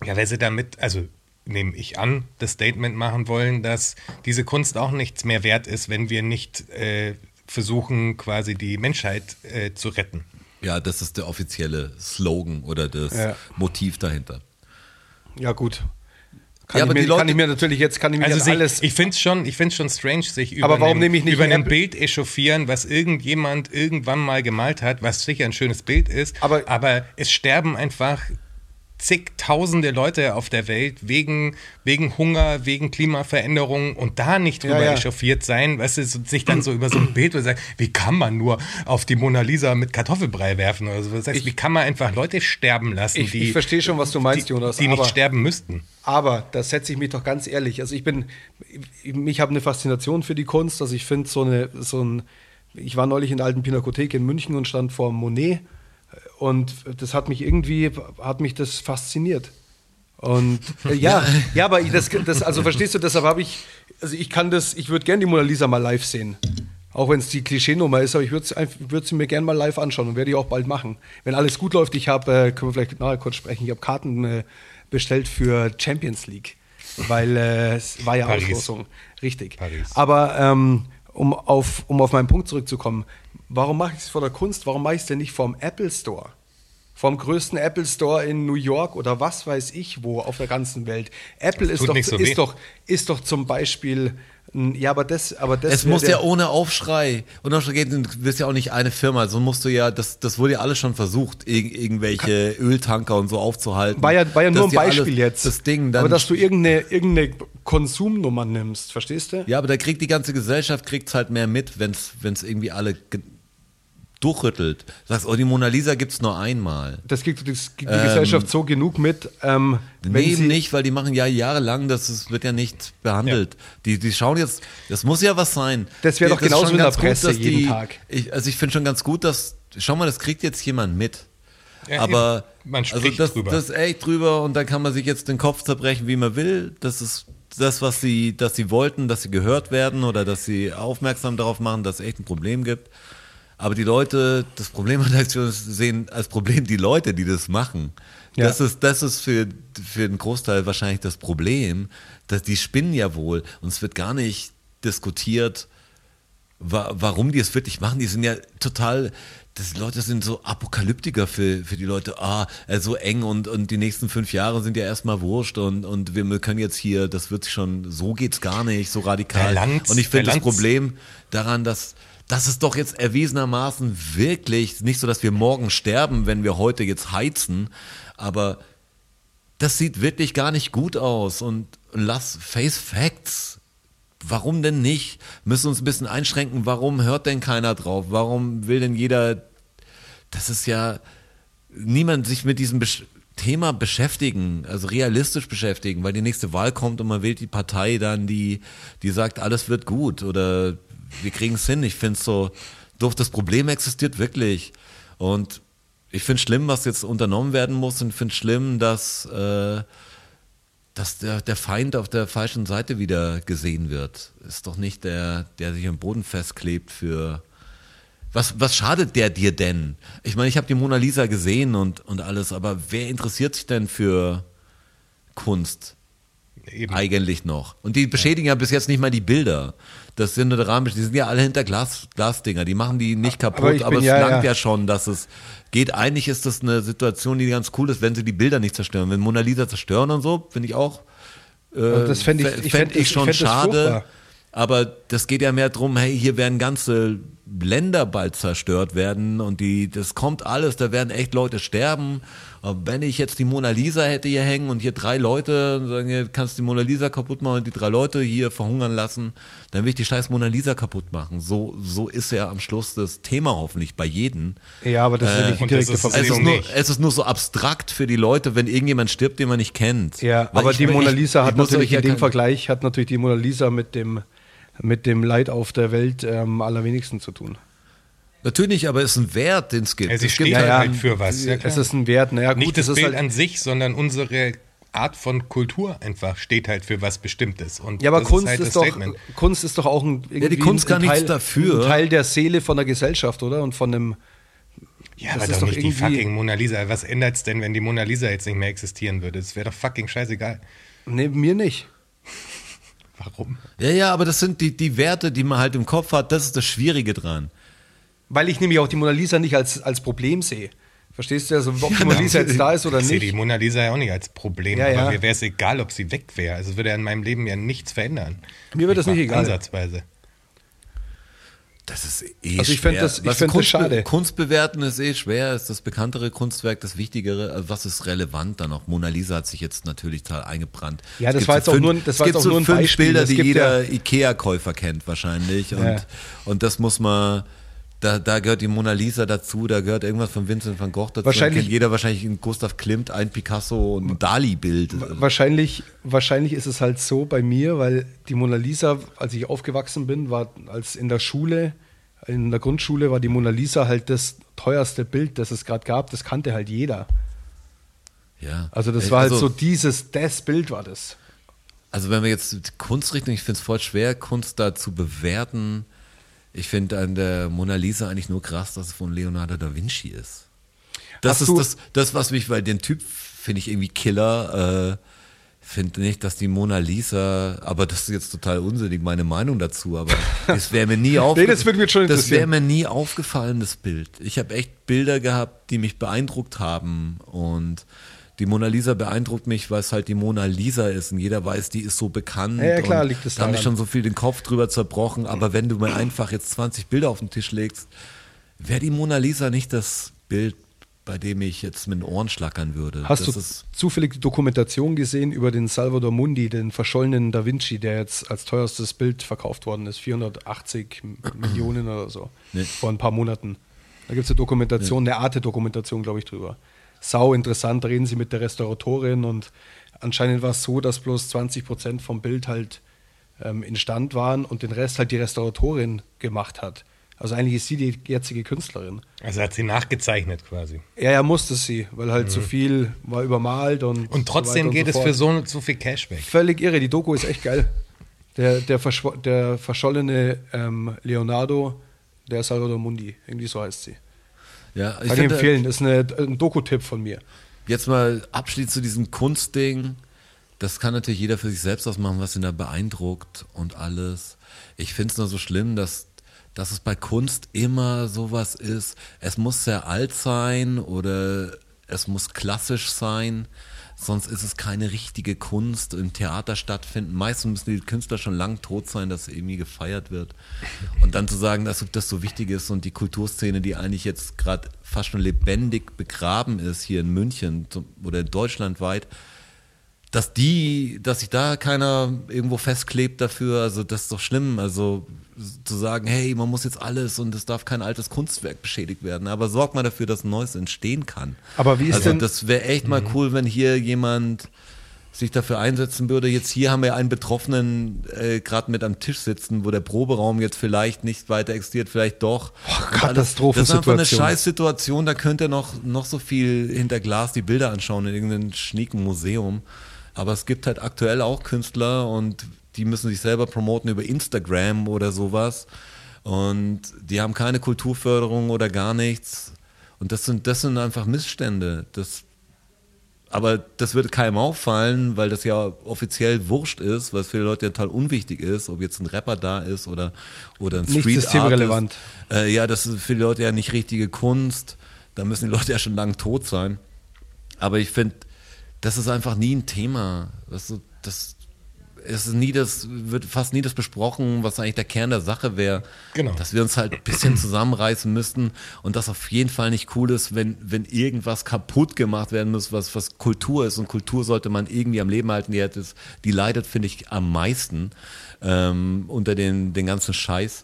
Ja, weil sie damit, also nehme ich an, das Statement machen wollen, dass diese Kunst auch nichts mehr wert ist, wenn wir nicht äh, versuchen, quasi die Menschheit äh, zu retten. Ja, das ist der offizielle Slogan oder das Ja. Motiv dahinter. Ja, gut. Kann, Ja, ich, aber mir, die Leute- kann ich mir natürlich jetzt kann ich mir Also sich, alles. ich finde es schon, ich find's schon strange, sich über, Aber warum einem, nehme ich nicht über ein Bild echauffieren, was irgendjemand irgendwann mal gemalt hat, was sicher ein schönes Bild ist, Aber- aber es sterben einfach zigtausende Leute auf der Welt wegen, wegen Hunger, wegen Klimaveränderung und da nicht drüber Ja, ja. echauffiert sein, weißt du, sich dann so über so ein Bild und sagen, wie kann man nur auf die Mona Lisa mit Kartoffelbrei werfen oder so. Das heißt, wie kann man einfach Leute sterben lassen, Ich- die, ich verstehe schon, was du meinst, die, Jonas, die nicht aber- sterben müssten. Aber da setze ich mich doch ganz ehrlich. Also ich bin, ich, ich habe eine Faszination für die Kunst. Also ich finde so eine, so ein, ich war neulich in der alten Pinakothek in München und stand vor Monet und das hat mich irgendwie, hat mich das fasziniert. Und äh, [laughs] ja, ja, aber ich- das, das, also verstehst du, deshalb habe ich, also ich kann das, ich würde gerne die Mona Lisa mal live sehen. Auch wenn es die Klischeenummer ist, aber ich würde würd sie mir gerne mal live anschauen und werde die auch bald machen. Wenn alles gut läuft, ich habe, äh, können wir vielleicht nachher kurz sprechen, ich habe Karten äh, bestellt für Champions League, weil äh, es war ja Paris. Auslosung. Richtig. Paris. Aber ähm, um, auf, um auf meinen Punkt zurückzukommen, warum mache ich es vor der Kunst? Warum mache ich es denn nicht vorm Apple Store? Vom größten Apple Store in New York oder was weiß ich wo auf der ganzen Welt. Apple ist doch, so ist, doch, ist doch zum Beispiel, ein- ja, aber das, aber das Es muss ja ohne Aufschrei. Und auch geht, du bist ja auch nicht eine Firma. So musst du ja, das, das wurde ja alles schon versucht, ir irgendwelche Öltanker und so aufzuhalten. War ja, war ja nur ein Beispiel alles- jetzt. Das Ding dann. aber dass du irgendeine, irgendeine Konsumnummer nimmst, verstehst du? ja, aber da kriegt die ganze Gesellschaft kriegt's halt mehr mit, wenn's wenn's irgendwie alle durchrüttelt. Du sagst, oh, die Mona Lisa gibt's nur einmal. Das kriegt die, die Gesellschaft so genug mit, ähm, wenn Nee, nicht, weil die machen ja jahrelang, das ist, wird ja nicht behandelt. Die, die schauen jetzt, das muss ja was sein. Das wär Die- doch ist genauso in der Presse dass jeden die, Tag. Ich, also ich finde schon ganz gut, dass, schau mal, das kriegt jetzt jemand mit. Ja, Aber eben. Man also spricht das, drüber. das ist echt drüber und dann kann man sich jetzt den Kopf zerbrechen, wie man will. Das ist das, was sie, dass sie wollten, dass sie gehört werden oder dass sie aufmerksam darauf machen, dass es echt ein Problem gibt. Aber die Leute, das Problem an der Aktion ist, sehen als Problem die Leute, die das machen. Ja. Das ist, das ist für, für einen Großteil wahrscheinlich das Problem, dass die spinnen ja wohl und es wird gar nicht diskutiert, wa warum die es wirklich machen. Die sind ja total, das, die Leute sind so Apokalyptiker für, für die Leute. Ah, äh, so eng und, und die nächsten fünf Jahre sind ja erstmal wurscht und, und wir können jetzt hier, das wird sich schon, so geht's gar nicht, so radikal. Lanz- und ich finde das Lanz- Problem daran, dass das ist doch jetzt erwiesenermaßen wirklich nicht so, dass wir morgen sterben, wenn wir heute jetzt heizen, aber das sieht wirklich gar nicht gut aus und lass face facts. Warum denn nicht? Müssen uns ein bisschen einschränken. Warum hört denn keiner drauf? Warum will denn jeder? Das ist ja niemand sich mit diesem Besch Thema beschäftigen, also realistisch beschäftigen, weil die nächste Wahl kommt und man wählt die Partei dann, die, die sagt, alles wird gut oder wir kriegen es hin. Ich finde es so doof. Das Problem existiert wirklich. Und ich finde schlimm, was jetzt unternommen werden muss und finde schlimm, dass, äh, dass der, der Feind auf der falschen Seite wieder gesehen wird. Ist doch nicht der, der sich am Boden festklebt für. Was, was schadet der dir denn? Ich meine, ich habe die Mona Lisa gesehen und, und alles, aber wer interessiert sich denn für Kunst? Eben. Eigentlich noch. Und die beschädigen ja bis jetzt nicht mal die Bilder. Das sind nur Rahmen, die sind ja alle hinter Glas, Glasdinger. Die machen die nicht kaputt, aber, bin- es ja, langt ja. ja schon, dass es geht. Eigentlich ist das eine Situation, die ganz cool ist, wenn sie die Bilder nicht zerstören. Wenn Mona Lisa zerstören und so, finde ich auch. Äh, das fänd ich- ich fänd fänd ich schon ich schade. Aber das geht ja mehr drum, hey, hier werden ganze Länder bald zerstört werden und die, das kommt alles, da werden echt Leute sterben. Aber wenn ich jetzt die Mona Lisa hätte hier hängen und hier drei Leute sagen, hier kannst die Mona Lisa kaputt machen und die drei Leute hier verhungern lassen, dann will ich die scheiß Mona Lisa kaputt machen. So, so ist ja am Schluss das Thema hoffentlich bei jedem. Ja, aber das ist ja Äh, nicht die das direkte Verbindung. ist, eben nur, nicht. es ist nur so abstrakt für die Leute, wenn irgendjemand stirbt, den man nicht kennt. Ja, Weil aber ich- die Mona ich- Lisa ich hat muss natürlich in dem Vergleich hat natürlich die Mona Lisa mit dem mit dem Leid auf der Welt ähm, allerwenigsten zu tun. Natürlich, aber es ist ein Wert, den es gibt. Ja, sie es gibt steht ja, halt ja. für was. Ja, es ist ein Wert. Naja, gut, Nicht das es ist Bild halt, an sich, sondern unsere Art von Kultur einfach steht halt für was Bestimmtes. Und Ja, aber das Kunst ist, ist, halt das doch. Kunst ist doch auch ein irgendwie die Kunst kann ein Teil, nichts dafür. ein Teil der Seele von der Gesellschaft, oder? Und von dem Ja, das aber ist doch doch nicht die fucking Mona Lisa. Was ändert es denn, wenn die Mona Lisa jetzt nicht mehr existieren würde? Es wäre doch fucking scheißegal. Nee, mir nicht. Warum? Ja, ja, aber das sind die, die Werte, die man halt im Kopf hat, das ist das Schwierige dran. Weil ich nämlich auch die Mona Lisa nicht als, als Problem sehe. Verstehst du? Also, ob die Mona Lisa jetzt da ist oder ich sehe die nicht. Mona Lisa ja auch nicht als Problem, Ja, ja. aber mir wäre es egal, ob sie weg wäre. Also es würde ja in meinem Leben ja nichts verändern. Mir wird das nicht egal. Ansatzweise. Das ist eh Also ich schwer. das- ich Was das Kunst, schade. Kunst bewerten ist eh schwer, ist das bekanntere Kunstwerk das Wichtigere. Also was ist relevant dann auch? Mona Lisa hat sich jetzt natürlich total eingebrannt. Ja, das war so jetzt auch fünf, nur ein- das es war gibt jetzt auch so nur ein fünf Beispiel. Bilder, die jeder Ikea-Käufer kennt wahrscheinlich. Und, Ja. und das muss man, da, da gehört die Mona Lisa dazu, da gehört irgendwas von Vincent van Gogh dazu. Wahrscheinlich- Da kennt jeder wahrscheinlich ein Gustav Klimt, ein Picasso und ein Dali-Bild. Wahrscheinlich, wahrscheinlich ist es halt so bei mir, weil die Mona Lisa, als ich aufgewachsen bin, war als in der Schule, in der Grundschule war die Mona Lisa halt das teuerste Bild, das es gerade gab. Das kannte halt jeder. Ja. Also das Äh, war halt also- so dieses, das Bild war das. Also wenn wir jetzt Kunstrichtung, ich finde es voll schwer, Kunst da zu bewerten. Ich finde an der Mona Lisa eigentlich nur krass, dass es von Leonardo da Vinci ist. Das Hast ist das, das, was mich, weil den Typ finde ich irgendwie Killer. Äh, finde nicht, dass die Mona Lisa, aber das ist jetzt total unsinnig, meine Meinung dazu, aber [laughs] das wäre mir nie aufgefallen. das mich schon Das wäre mir nie aufgefallen, das Bild. Ich habe echt Bilder gehabt, die mich beeindruckt haben und die Mona Lisa beeindruckt mich, weil es halt die Mona Lisa ist und jeder weiß, die ist so bekannt. Ja, ja, klar, liegt es Da habe ich schon so viel den Kopf drüber zerbrochen, aber wenn du mir einfach jetzt 20 Bilder auf den Tisch legst, wäre die Mona Lisa nicht das Bild, bei dem ich jetzt mit den Ohren schlackern würde. Hast das du zufällig die Dokumentation gesehen über den Salvador Mundi, den verschollenen Da Vinci, der jetzt als teuerstes Bild verkauft worden ist? 480 Millionen oder so. Nee. Vor ein paar Monaten. Da gibt es eine Dokumentation, eine Arte-Dokumentation, glaube ich, drüber. Sau interessant, reden sie mit der Restauratorin und anscheinend war es so, dass bloß 20 Prozent vom Bild halt ähm, instand waren und den Rest halt die Restauratorin gemacht hat. Also eigentlich ist sie die jetzige Künstlerin. Also hat sie nachgezeichnet quasi. Ja, ja, musste sie, weil halt zu viel war übermalt und. Mhm. Und so trotzdem geht und es so für fort. so, so viel Cash weg. Völlig irre, die Doku ist echt geil. Der, der, verschwo- der verschollene ähm, Leonardo, der Salvador Mundi, irgendwie so heißt sie. Ja, ich Kann ich empfehlen, ist eine, ein Doku-Tipp von mir. jetzt mal abschließend zu diesem Kunstding. Das kann natürlich jeder für sich selbst ausmachen, was ihn da beeindruckt und alles. Ich finde es nur so schlimm, dass, dass es bei Kunst immer sowas ist. Es muss sehr alt sein oder es muss klassisch sein. Sonst ist es keine richtige Kunst im Theater stattfinden. Meistens müssen die Künstler schon lang tot sein, dass irgendwie gefeiert wird. Und dann zu sagen, dass das so wichtig ist und die Kulturszene, die eigentlich jetzt gerade fast schon lebendig begraben ist hier in München oder deutschlandweit, dass die, dass sich da keiner irgendwo festklebt dafür, also das ist doch schlimm. Also zu sagen, hey, man muss jetzt alles und es darf kein altes Kunstwerk beschädigt werden, aber sorgt mal dafür, dass neues entstehen kann. Aber wie ist also denn- das wäre echt mal cool, wenn hier jemand sich dafür einsetzen würde. Jetzt hier haben wir einen Betroffenen äh, gerade mit am Tisch sitzen, wo der Proberaum jetzt vielleicht nicht weiter existiert, vielleicht doch. Und alles- Das ist einfach eine Katastrophensituation. Scheißsituation, da könnt ihr noch, noch so viel hinter Glas die Bilder anschauen in irgendeinem schnieken Museum. Aber es gibt halt aktuell auch Künstler und die müssen sich selber promoten über Instagram oder sowas. Und die haben keine Kulturförderung oder gar nichts. Und das sind, das sind einfach Missstände. Das, aber das wird keinem auffallen, weil das ja offiziell wurscht ist, was für die Leute ja total unwichtig ist, ob jetzt ein Rapper da ist oder, oder ein Nicht Street systemrelevant. Artist. Äh, ja, das ist für die Leute ja nicht richtige Kunst. Da müssen die Leute ja schon lang tot sein. Aber ich finde, das ist einfach nie ein Thema. Das, so- das es ist nie das, wird fast nie das besprochen, was eigentlich der Kern der Sache wäre. Genau. Dass wir uns halt ein bisschen zusammenreißen müssten und das auf jeden Fall nicht cool ist, wenn, wenn irgendwas kaputt gemacht werden muss, was, was Kultur ist. Und Kultur sollte man irgendwie am Leben halten. Die, hat es, die leidet, finde ich, am meisten ähm, unter den, den ganzen Scheiß.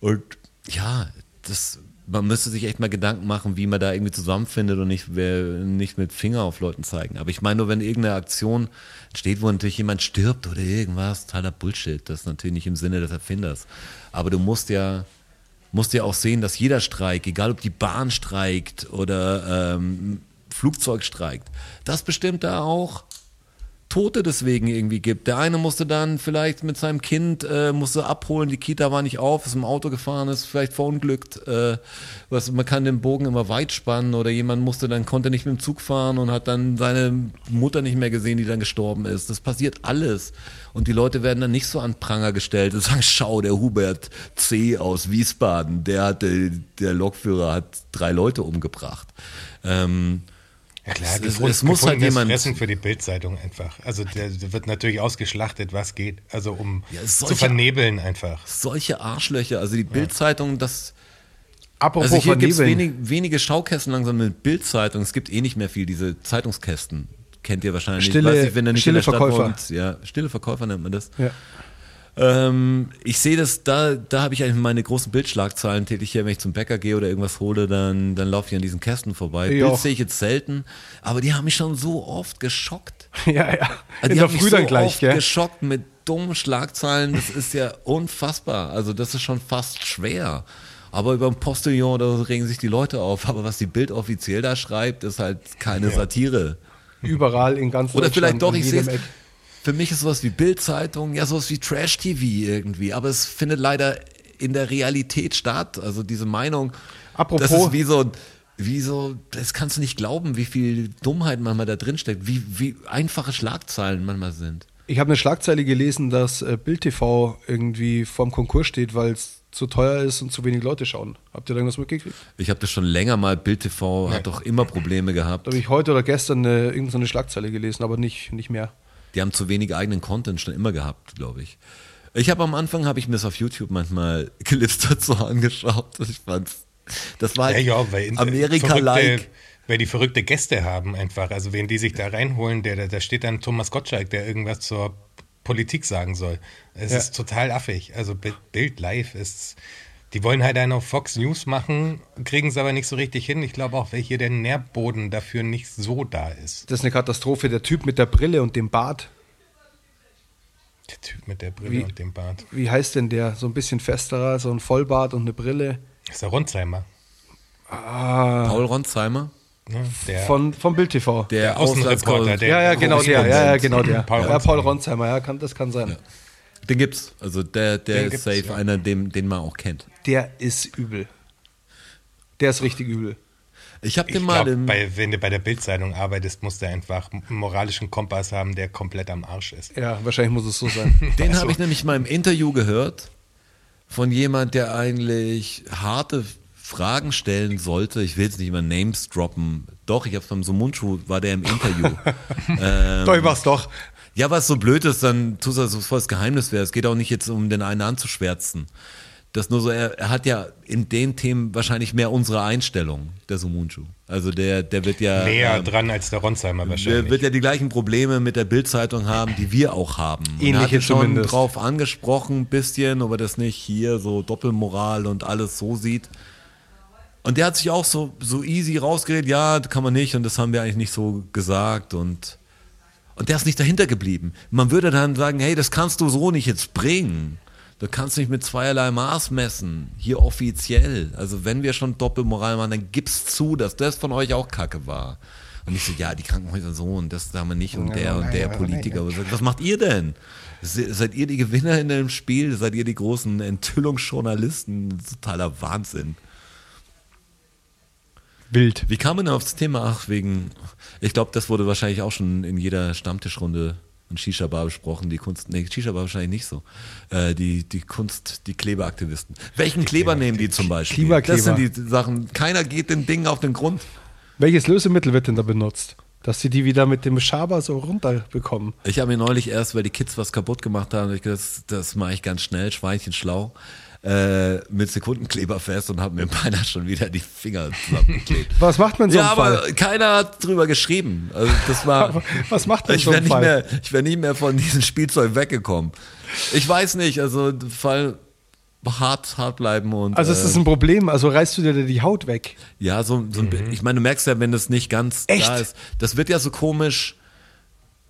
Und ja, das, man müsste sich echt mal Gedanken machen, wie man da irgendwie zusammenfindet und nicht, nicht mit Finger auf Leuten zeigen. Aber ich meine nur, wenn irgendeine Aktion steht, wo natürlich jemand stirbt oder irgendwas, totaler Bullshit. Das ist natürlich nicht im Sinne des Erfinders. Aber du musst ja, musst ja auch sehen, dass jeder Streik, egal ob die Bahn streikt oder ähm, Flugzeug streikt, das bestimmt da auch Tote deswegen irgendwie gibt. Der eine musste dann vielleicht mit seinem Kind, äh, musste abholen, die Kita war nicht auf, ist im Auto gefahren, ist vielleicht verunglückt. Äh, was, man kann den Bogen immer weit spannen oder jemand musste dann, konnte nicht mit dem Zug fahren und hat dann seine Mutter nicht mehr gesehen, die dann gestorben ist. Das passiert alles. Und die Leute werden dann nicht so an Pranger gestellt und [laughs] sagen, schau, der Hubert C. aus Wiesbaden, der hatte, der Lokführer hat drei Leute umgebracht. Ähm, Ja klar, Es- gefund- es muss halt jemand- Fressen für die Bildzeitung einfach. Also der, der wird natürlich ausgeschlachtet, was geht. Also um Ja, es zu solche- vernebeln einfach. solche Arschlöcher, also die Bildzeitung, das Apropos Also hier gibt es wenig, wenige Schaukästen langsam mit Bildzeitung. Es gibt eh nicht mehr viel, diese Zeitungskästen. Kennt ihr wahrscheinlich. Stille- Weiß nicht, wenn ihr nicht stille in der Stadt Verkäufer. wohnt. Ja, stille Verkäufer nennt man das. Ja. Ähm, ich sehe das, da, da habe ich eigentlich meine großen Bildschlagzeilen tätig hier, wenn ich zum Bäcker gehe oder irgendwas hole, dann, dann laufe ich an diesen Kästen vorbei. Ich Bild sehe ich jetzt selten, aber die haben mich schon so oft geschockt. [laughs] ja, ja. Also In die der haben mich so gleich, oft gell? geschockt mit dummen Schlagzeilen. Das ist ja unfassbar. Also das ist schon fast schwer. Aber über den Postillon, da regen sich die Leute auf. Aber was die Bild offiziell da schreibt, ist halt keine Satire. Überall in ganz Oder vielleicht Deutschland, doch, in ich sehe. Für mich ist sowas wie Bild-Zeitung, ja sowas wie Trash-TV irgendwie. Aber es findet leider in der Realität statt. Also diese Meinung, Apropos- das ist wie so, wie so, das kannst du nicht glauben, wie viel Dummheit manchmal da drin steckt, wie, wie einfache Schlagzeilen manchmal sind. Ich habe eine Schlagzeile gelesen, dass äh, Bild TV irgendwie vorm Konkurs steht, weil es zu teuer ist und zu wenig Leute schauen. Habt ihr da irgendwas mitgekriegt? Ich habe das schon länger mal, Bild TV hat doch immer Probleme gehabt. Da habe ich heute oder gestern eine, irgendeine Schlagzeile gelesen, aber nicht, nicht mehr. Die haben zu wenig eigenen Content schon immer gehabt, glaube ich. Ich habe am Anfang, habe ich mir das auf YouTube manchmal [laughs] Clips dazu angeschaut. Ich fand's, das war Ja, halt ja, weil in- Amerika-like. Weil die verrückte Gäste haben einfach. Also wenn die sich da reinholen, der, der, da steht dann Thomas Gottschalk, der irgendwas zur Politik sagen soll. Es Ja. ist total affig. Also Bild, Bild live ist. Die wollen halt einen auf Fox News machen, kriegen es aber nicht so richtig hin. Ich glaube auch, weil hier der Nährboden dafür nicht so da ist. Das ist eine Katastrophe. Der Typ mit der Brille und dem Bart. Der Typ mit der Brille Wie- und dem Bart. Wie heißt denn der? So ein bisschen festerer, so ein Vollbart und eine Brille. Das ist der Ronsheimer. Paul Ronsheimer? Der, Von, vom Bild TV. der, der Außenreporter, der ja, ja, genau der. Ja, ja, genau der. Paul ja, Paul Ronsheimer. Ronsheimer, ja, kann, das kann sein. Den gibt's. Also der, der Den ist safe ja. einer, den, den man auch kennt. Der ist übel. Der ist richtig übel. Ich habe Ich den mal glaube, im, bei, wenn du bei der Bildzeitung arbeitest, musst du einfach einen moralischen Kompass haben, der komplett am Arsch ist. Ja, wahrscheinlich muss es so sein. [laughs] Den Also- habe ich nämlich mal im Interview gehört von jemand, der eigentlich harte Fragen stellen sollte. Ich will jetzt nicht mal Names droppen. Doch, ich habe vom Sumunchu, war der im Interview. ähm, [laughs] doch, ich mach's doch. Ja, was so blöd ist, dann tust du das, was voll das Geheimnis wäre. Es geht auch nicht jetzt um den einen anzuschwärzen. Das nur so, er, er hat ja in den Themen wahrscheinlich mehr unsere Einstellung, der Sumunchu. Also der, der wird ja. Näher ähm, dran als der Ronsheimer der wahrscheinlich. wird ja die gleichen Probleme mit der Bildzeitung haben, die wir auch haben. Und er Ähnliche hatte schon zumindest. drauf angesprochen, ein bisschen, ob er das nicht hier so Doppelmoral und alles so sieht. Und der hat sich auch so, so easy rausgeredet, ja, das kann man nicht und das haben wir eigentlich nicht so gesagt und, und der ist nicht dahinter geblieben. Man würde dann sagen, hey, das kannst du so nicht jetzt bringen. Du kannst nicht mit zweierlei Maß messen, hier offiziell. Also wenn wir schon Doppelmoral machen, dann gib's zu, dass das von euch auch Kacke war. Und ich so, ja, die Krankenhäuser so und das haben wir nicht und Ja, der und der ja, Politiker. ja. Was macht ihr denn? Se- Seid ihr die Gewinner in dem Spiel? Seid ihr die großen Enthüllungsjournalisten? Totaler Wahnsinn. Wild. Wie kam man denn auf das Thema? Ach, wegen, ich glaube, das wurde wahrscheinlich auch schon in jeder Stammtischrunde und Shisha-Bar besprochen. Die Kunst, nee, Shisha-Bar wahrscheinlich nicht so. Äh, die, die Kunst, die Klebeaktivisten. Welchen Kleber nehmen die zum Beispiel? Klimakleber. Das sind die Sachen. Keiner geht den Dingen auf den Grund. Welches Lösemittel wird denn da benutzt? Dass sie die wieder mit dem Schaber so runterbekommen. Ich habe mir neulich erst, weil die Kids was kaputt gemacht haben, hab ich gedacht, das, das mache ich ganz schnell, Schweinchen schlau, äh, mit Sekundenkleber fest und habe mir beinahe schon wieder die Finger zusammengeklebt. [laughs] Was macht man so ja, einem aber Fall? keiner hat drüber geschrieben. Also das war. [laughs] Was macht man ich so wäre einem nicht Fall? mehr, ich wäre nicht mehr von diesem Spielzeug weggekommen. Ich weiß nicht, also Fall hart, hart bleiben und Also es äh, ist ein Problem, also reißt du dir die Haut weg. ja so, so ein, bi- ich meine, du merkst ja, wenn das nicht ganz Echt? da ist, das wird ja so komisch.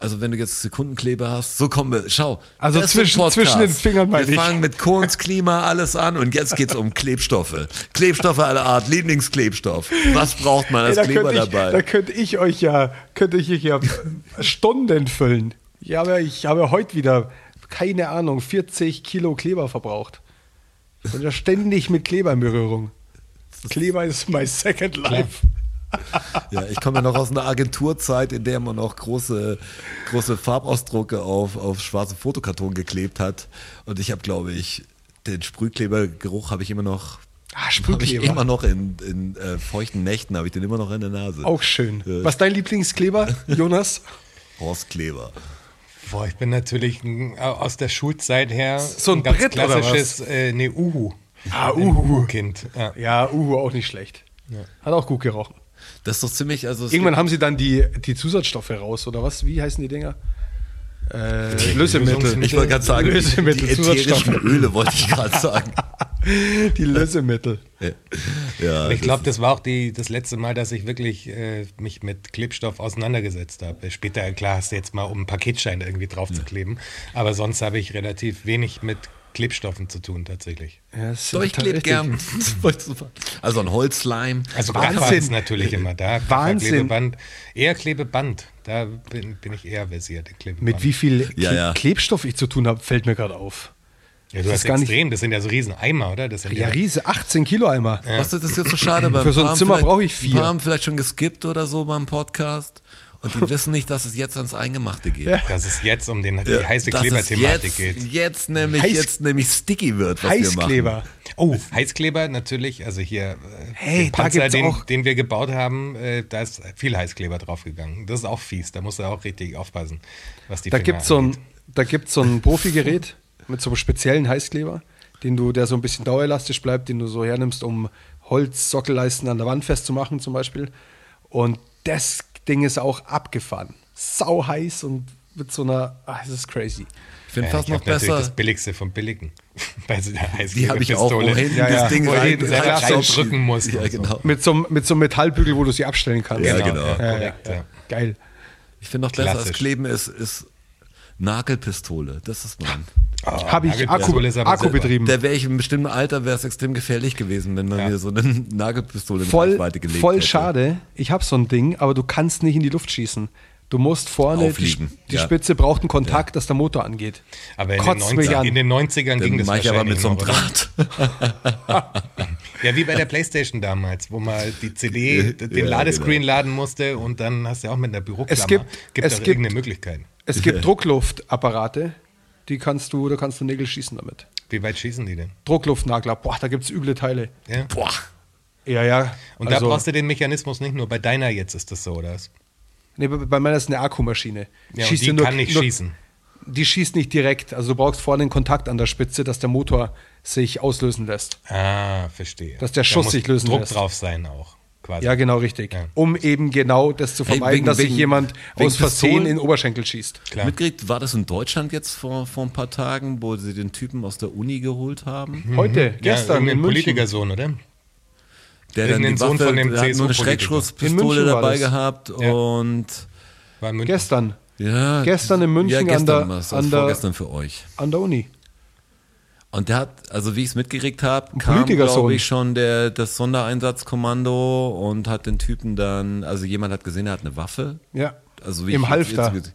Also wenn du jetzt Sekundenkleber hast, so kommen wir, schau. Also zwischen- zwischen den Fingern meine Wir ich. fangen mit Kohns Klima alles an und jetzt geht's um Klebstoffe. Klebstoffe aller Art, Lieblingsklebstoff. Was braucht man als Ey, da, Kleber ich, dabei? da könnte ich euch ja, könnte ich euch ja Stunden füllen. Ich habe, ich habe heute wieder, keine Ahnung, 40 Kilo Kleber verbraucht. Ich bin ja ständig mit Kleber in Berührung. Kleber ist my second life. Ja, ich komme ja noch aus einer Agenturzeit, in der man noch große, große Farbausdrucke auf, auf schwarze Fotokarton geklebt hat. Und ich habe, glaube ich, den Sprühklebergeruch habe ich immer noch. Ah, Habe ich Sprühkleber. immer noch in, in äh, feuchten Nächten, habe ich den immer noch in der Nase. Auch schön. Ja. Was ist dein Lieblingskleber, Jonas? [laughs] Horstkleber. Boah, ich bin natürlich ein, aus der Schulzeit her So ein ganz Brett klassisches, äh, nee, Uhu. Ah, Ein Uhu. Uhu-Kind. Ja. Ja, Uhu auch nicht schlecht. Hat auch gut gerochen. Das ist doch ziemlich, also Irgendwann haben sie dann die, die Zusatzstoffe raus, oder was? Wie heißen die Dinger? Äh, Lösemittel. Ich wollte gerade sagen, die, die Lösemittel, ätherischen Zusatzstoffe. Öle wollte ich gerade sagen. [laughs] Die Lösemittel. Ja, ja Ich glaube, das war auch die, das letzte Mal, dass ich wirklich äh, mich mit Klebstoff auseinandergesetzt habe. Später, klar, hast du jetzt mal, um einen Paketschein irgendwie drauf zu kleben. Aber sonst habe ich relativ wenig mit Klebstoffen zu tun, tatsächlich. Ja, Doch, [laughs] ich klebe gern. Also ein Holzleim. Also Wahnsinn. Ist natürlich immer da. [laughs] Wahnsinn. Klebeband. Eher Klebeband. Da bin, bin ich eher versiert. Klebeband. Mit wie viel Ja, Kle ja. Klebstoff ich zu tun habe, fällt mir gerade auf. Ja, du Das hast ist gar nicht- extrem. Das sind ja so riesen Eimer, oder? Das sind Ja, Riese, 18 Kilo Eimer. Was ist das jetzt so schade? Für so ein paar haben Zimmer vielleicht- brauche ich vier. Paar haben vielleicht schon geskippt oder so beim Podcast und die wissen nicht, dass es jetzt ans Eingemachte geht. Ja. Dass es jetzt um den, die Ja, heiße dass es Kleberthematik jetzt, geht. Jetzt nämlich, Heiß- jetzt nämlich sticky wird, was wir Heißkleber. machen. Oh, Heißkleber natürlich. Also hier äh, Hey, den Panzer, den, auch- den wir gebaut haben, äh, da ist viel Heißkleber draufgegangen. Das ist auch fies. Da musst du auch richtig aufpassen, was die Da gibt es so ein, da gibt's so ein Profigerät mit so einem speziellen Heißkleber, den du, der so ein bisschen dauerelastisch bleibt, den du so hernimmst, um Holzsockelleisten an der Wand festzumachen zum Beispiel. Und das Ding ist auch abgefahren. Sau heiß und mit so einer, ah, das ist crazy. Ich finde Ja, fast ich noch besser. das Billigste vom Billigen. [laughs] Bei so einer Die habe ich auch, wo Heißklebepistole. hinten Ja, ja. das Ding Wo rein, selber reinschaubt. reindrücken musst Ja, genau. Mit so, einem- mit so einem Metallbügel, wo du sie abstellen kannst. Ja, Genau, genau. ja, Ja, korrekt, ja, ja. Geil. Ich finde noch besser als Klassisch. Kleben ist, ist Nagelpistole. Das ist mein. Oh, Habe ich Akku, Akku betrieben. Der wäre ich in einem bestimmten Alter, wäre es extrem gefährlich gewesen, wenn man Ja. mir so eine [laughs] Nagelpistole in voll, Reichweite gelegt voll hätte. schade. Ich habe so ein Ding, aber du kannst nicht in die Luft schießen. Du musst vorne, die, Aufliegen, die ja. Spitze braucht einen Kontakt, dass der Motor angeht. Aber in den, Kotzt mich 90, an. in den 90ern ging das mache ich aber mit wahrscheinlich so einem Draht. Ja, wie bei der Playstation damals, wo man die CD, den Ja, Ladescreen genau. laden musste und dann hast du auch mit einer Büroklammer. Es gibt- gibt es doch gibt- irgendeine Möglichkeit. Es gibt [laughs] Druckluftapparate, die kannst du, da kannst du Nägel schießen damit. Wie weit schießen die denn? Druckluftnagler, boah, da gibt es üble Teile. Ja? Boah. Ja, ja. Und also, da brauchst du den Mechanismus nicht nur bei deiner jetzt ist das so, oder? nee, bei meiner ist eine Akkumaschine. Ja, die nur- kann nicht nur- schießen. Die schießt nicht direkt. Also du brauchst vorne einen Kontakt an der Spitze, dass der Motor sich auslösen lässt. Ah, verstehe. Dass der Schuss sich lösen Druck lässt. drauf sein auch, quasi. Ja, genau richtig. Ja. Um eben genau das zu Hey, vermeiden, wegen- dass sich wegen- jemand wegen aus Versehen in den Oberschenkel schießt. Klar. Mitgekriegt, war das in Deutschland jetzt vor, vor ein paar Tagen, wo sie den Typen aus der Uni geholt haben? Heute, ja, gestern in irgendein München. Politikersohn, oder? Der dann Irgendein Sohn Waffe, von dem der hat nur eine. In Schreckschusspistole dabei gehabt Ja. und War in München. Gestern ja, Gestern in München ja, an gestern der- war's, an der- vorgestern für euch. an der Uni. Und der hat, also wie ich es mitgekriegt habe, kam, glaube ich, schon der, das Sondereinsatzkommando und hat den Typen dann, also jemand hat gesehen, er hat eine Waffe. Ja. Also wie Im ich Halfter. jetzt-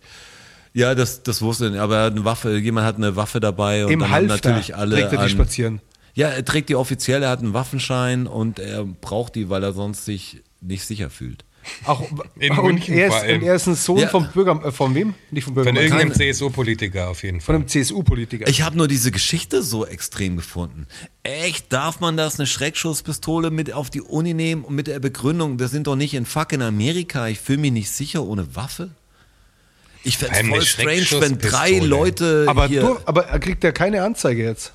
ja, das, das wusste ich, nicht, aber er hat eine Waffe, jemand hat eine Waffe dabei und Im dann haben Halfter natürlich alle trägt er die an, spazieren. Ja, er trägt die offiziell, er hat einen Waffenschein und er braucht die, weil er sonst sich nicht sicher fühlt. Auch, In und, München er vor ist, allem. und er ist ein Sohn Ja. vom Bürger, äh, von wem? Nicht vom Von Bürgermeister. irgendeinem Keine- CSU-Politiker auf jeden Von Fall. einem CSU-Politiker. Ich habe nur diese Geschichte so extrem gefunden. Echt, darf man das eine Schreckschusspistole mit auf die Uni nehmen und mit der Begründung, wir sind doch nicht in fucking Amerika, ich fühle mich nicht sicher ohne Waffe? Ich fände allem voll strange, wenn drei. Leute aber, hier... aber er kriegt ja keine Anzeige jetzt.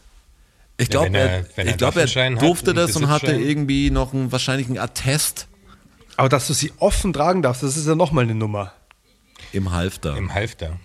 ich Ja, glaube, wenn er- er, ich glaub, er durfte das und hatte irgendwie noch einen, wahrscheinlich einen Attest Aber dass du sie offen tragen darfst, das ist ja nochmal eine Nummer. im Halfter. Im Halfter.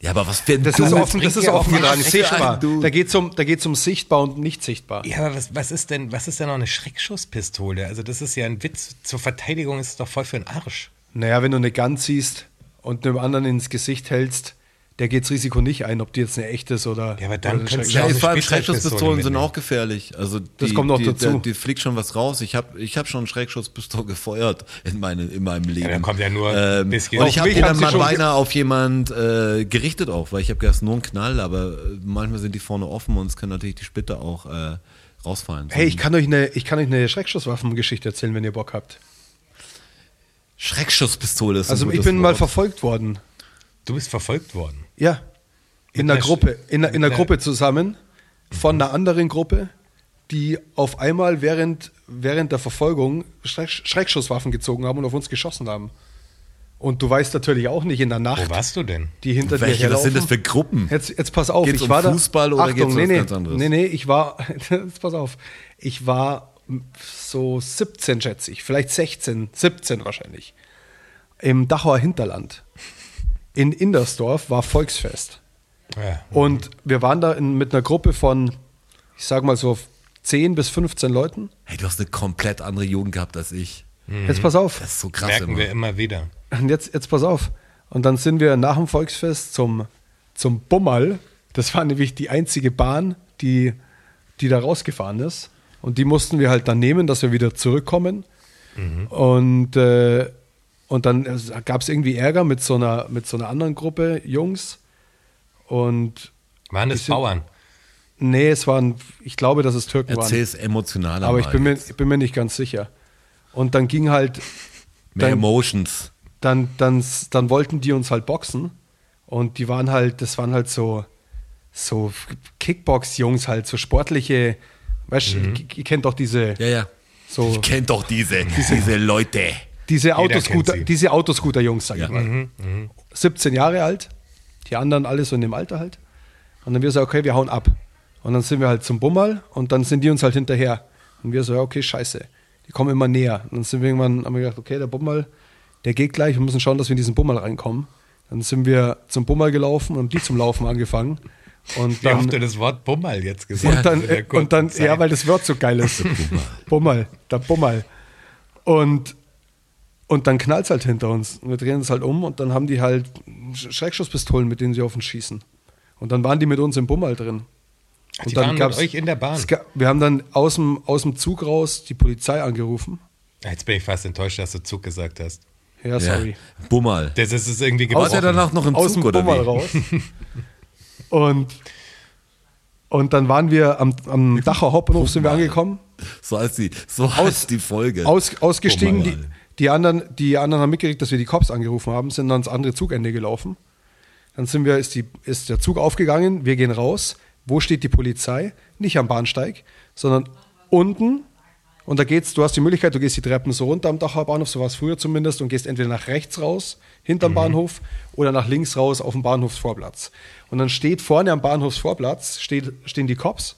ja, aber was für ein Das Dude. ist offen, das ist ja offen getragen, für ein Dude. Da geht es um, da geht's um sichtbar und nicht sichtbar. Ja, aber was, was ist denn, was ist denn noch eine Schreckschusspistole? Also das ist ja ein Witz. Zur Verteidigung ist es doch voll für den Arsch. Naja, wenn du eine Gun ziehst und einem anderen ins Gesicht hältst, der geht das Risiko nicht ein, ob die jetzt eine echte ist oder. Ja, aber dann könntest Ja, auch vor allem Schreckschusspistolen sind auch gefährlich. Also die, Das kommt noch die, dazu. Die, die fliegt schon was raus. Ich habe ich hab schon Schreckschusspistole [laughs] gefeuert in, meine, in meinem Leben. da kommt ja nur ähm, bisschen- Und ich habe dann mal beinahe auf jemand äh, gerichtet auch, weil ich habe gedacht, nur ein Knall, aber äh, manchmal sind die vorne offen und es können natürlich die Splitter auch äh, rausfallen. Hey, ich kann euch eine, ich kann euch eine Schreckschusswaffengeschichte erzählen, wenn ihr Bock habt. Schreckschusspistole ist ein Also ich bin mal Wort. verfolgt worden. Du bist verfolgt worden. Ja. In Mit einer Gruppe, in, einer- in einer Gruppe zusammen von einer anderen Gruppe, die auf einmal während, während der Verfolgung Schreck, Schreckschusswaffen gezogen haben und auf uns geschossen haben. Und du weißt natürlich auch nicht in der Nacht, Wo warst du denn? die hinter dir Welche, was herlaufen. sind das für Gruppen? Jetzt, jetzt pass auf, Geht's ich um war Fußball da. oder Achtung, geht's um nee, was nee, ganz anderes? Nee, nee, ich war, [laughs] jetzt pass auf, ich war so 17, schätze ich, vielleicht 16, 17 wahrscheinlich, im Dachauer Hinterland. In Indersdorf war Volksfest. Ja. Und wir waren da in, mit einer Gruppe von, ich sag mal so 10 bis 15 Leuten. Hey, du hast eine komplett andere Jugend gehabt als ich. Jetzt pass auf. Das ist so krass Merken immer. wir immer wieder. Und jetzt, jetzt pass auf. Und dann sind wir nach dem Volksfest zum, zum Bummerl. Das war nämlich die einzige Bahn, die, die da rausgefahren ist. Und die mussten wir halt dann nehmen, dass wir wieder zurückkommen. Und, äh, und dann gab es irgendwie Ärger mit so, einer, mit so einer anderen Gruppe Jungs. Und Waren das sind- Bauern? nee, es waren, ich glaube, dass es Türken waren. Erzähl es emotionaler Aber ich bin mir, ich bin mir nicht ganz sicher. Und dann ging halt, Mehr dann- Emotions. dann, dann, dann wollten die uns halt boxen. Und die waren halt, das waren halt so, so Kickbox-Jungs halt, so sportliche, weißt du, ihr, ihr kennt doch diese, Ja, ja. so, Ich kenn doch diese, diese Leute. Diese Autoscooter, diese Autoscooter-Jungs, sag Ja. ich mal. 17 Jahre alt, die anderen alle so in dem Alter halt. Und dann wir so, okay, wir hauen ab. Und dann sind wir halt zum Bummerl und dann sind die uns halt hinterher. Und wir so, ja, okay, scheiße. Die kommen immer näher. Und dann sind wir irgendwann, haben wir gedacht, okay, der Bummerl, der geht gleich, wir müssen schauen, dass wir in diesen Bummerl reinkommen. Dann sind wir zum Bummerl gelaufen und die zum Laufen angefangen. Und Wie oft dann, du das Wort Bummerl jetzt gesagt und dann, und dann ja, weil das Wort so geil ist. [laughs] Bummerl, der Bummerl. Und, und dann knallt es halt hinter uns. Und wir drehen uns halt um und dann haben die halt Sch- Schreckschusspistolen, mit denen sie auf uns schießen. Und dann waren die mit uns im Bummerl drin. Ach, Und die dann waren mit gab's- euch in der Bahn. Es ga- Wir haben dann aus dem, aus dem Zug raus die Polizei angerufen. Jetzt bin ich fast enttäuscht, dass du Zug gesagt hast. Ja, sorry. Ja. Bummerl. Das ist es irgendwie War der gebrochen. danach noch im aus Zug dem oder Bummerl wie? raus. [laughs] Und, und dann waren wir am, am Dachauer Hauptbahnhof sind wir angekommen. So heißt die, so heißt die Folge. Aus, ausgestiegen. Die, Bummerl. Die, anderen, die anderen haben mitgekriegt, dass wir die Cops angerufen haben, sind dann ans andere Zugende gelaufen. Dann sind wir, ist, die, ist der Zug aufgegangen, wir gehen raus. Wo steht die Polizei? Nicht am Bahnsteig, sondern unten. Und da geht's, du hast die Möglichkeit, du gehst die Treppen so runter am Dachauer Bahnhof, so war es früher zumindest, und gehst entweder nach rechts raus, hinterm Bahnhof, oder nach links raus auf dem Bahnhofsvorplatz. Und dann steht vorne am Bahnhofsvorplatz, steht, stehen die Cops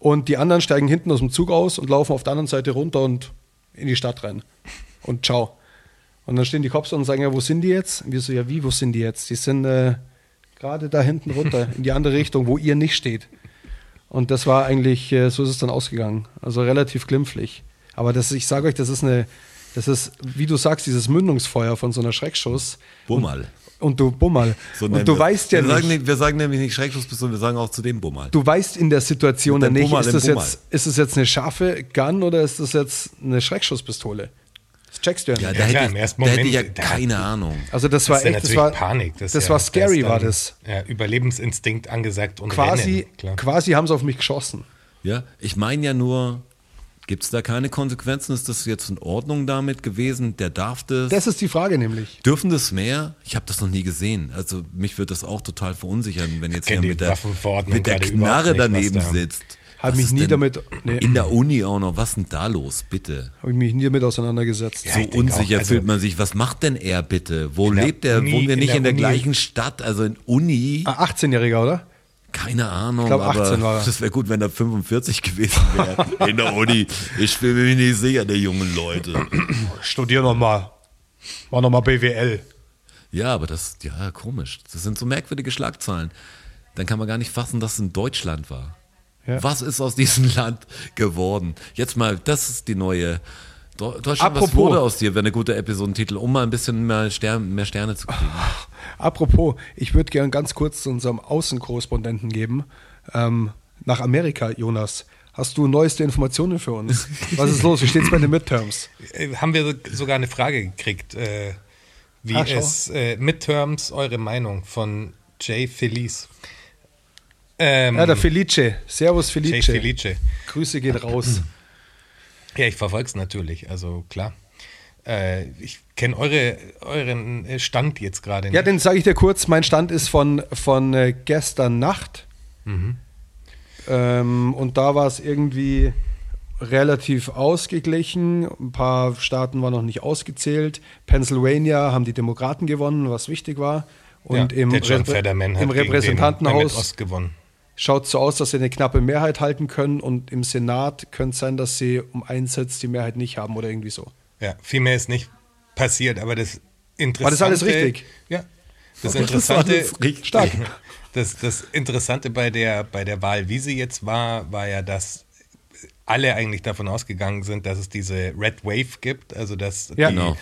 und die anderen steigen hinten aus dem Zug aus und laufen auf der anderen Seite runter und in die Stadt rein. Und ciao. Und dann stehen die Cops und sagen, ja, wo sind die jetzt? Und wir so, ja, wie, wo sind die jetzt? Die sind äh, gerade da hinten runter, in die andere Richtung, wo ihr nicht steht. Und das war eigentlich, äh, so ist es dann ausgegangen. Also relativ glimpflich. Aber das, ich sage euch, das ist eine, das ist, wie du sagst, dieses Mündungsfeuer von so einer Schreckschuss. Bummerl. und du Bummerl. So und du wir- weißt ja wir Sagen, nicht, nicht- wir sagen nämlich nicht Schreckschusspistole, wir sagen auch zu dem Bummal. du weißt in der Situation dem nicht, Bummerl, ist das, Bummerl. jetzt, ist das jetzt eine scharfe Gun oder ist das jetzt eine Schreckschusspistole? Das checkst du ja Ja, nicht. da, Ja, klar, hätte, im ich, da hätte ich ja Moment, da- keine Ahnung. Also das war ist ja echt, das war Panik. Das, das ja, war scary, war das. Ja, Überlebensinstinkt angesagt und Quasi, Rennen, klar. quasi haben sie auf mich geschossen. Ja, ich meine ja nur, gibt es da keine Konsequenzen? Ist das jetzt in Ordnung damit gewesen? Der darf das? Das ist die Frage nämlich. Dürfen das mehr? Ich habe das noch nie gesehen. Also mich würde das auch total verunsichern, wenn jetzt die mit der, mit der Knarre daneben da- sitzt. Hab Was mich nie damit- nee. In der Uni auch noch. Was ist denn da los, bitte? Habe ich mich nie damit auseinandergesetzt. Ja, so unsicher auch, also- fühlt man sich. Was macht denn er bitte? Wo lebt er? Uni- Wohnen wir in nicht der in der gleichen Stadt? Also in Uni? Ah, 18-Jähriger, oder? Keine Ahnung, Ich glaub, 18 aber war er. das wäre gut, wenn er 45 gewesen wäre. [laughs] In der Uni. Ich bin mir nicht sicher, der jungen Leute. Studier nochmal. Mach nochmal BWL. Ja, aber das, ja, komisch. Das sind so merkwürdige Schlagzeilen. Dann kann man gar nicht fassen, dass es in Deutschland war. Ja. Was ist aus diesem [laughs] Land geworden? Jetzt mal, das ist die neue. Deu- Deutschland, was Apropos- wurde aus dir, wäre eine gute Episodentitel, um mal ein bisschen mehr, Stern, mehr Sterne zu kriegen. Apropos, ich würde gerne ganz kurz zu unserem Außenkorrespondenten geben. Ähm, nach Amerika, Jonas. Hast du neueste Informationen für uns? Was ist los? Wie steht's bei den Midterms? Äh, Haben wir so- sogar eine Frage gekriegt, äh, wie Ah, schau. es äh, Midterms eure Meinung von Jay Felice. Ähm, Ja, der Felice. Servus Felice. Felice. Grüße geht raus. Ja, ich verfolge es natürlich, also klar. Äh, ich kenne eure, euren äh, Stand jetzt gerade. Ja, den sage ich dir kurz. Mein Stand ist von, von äh, gestern Nacht. Ähm, und da war es irgendwie relativ ausgeglichen. Ein paar Staaten waren noch nicht ausgezählt. Pennsylvania haben die Demokraten gewonnen, was wichtig war. Und ja, im, Fetterman hat im Repräsentantenhaus gewonnen. Schaut es so aus, dass sie eine knappe Mehrheit halten können. Und im Senat könnte es sein, dass sie um einen Sitz die Mehrheit nicht haben oder irgendwie so. Ja, viel mehr ist nicht passiert, aber das Interessante. War das alles richtig? Ja. Das [laughs] Das Interessante. richtig. Stark. [laughs] Das, das Interessante bei der, bei der Wahl, wie sie jetzt war, war ja, dass alle eigentlich davon ausgegangen sind, dass es diese Red Wave gibt, also dass Ja. die, Genau.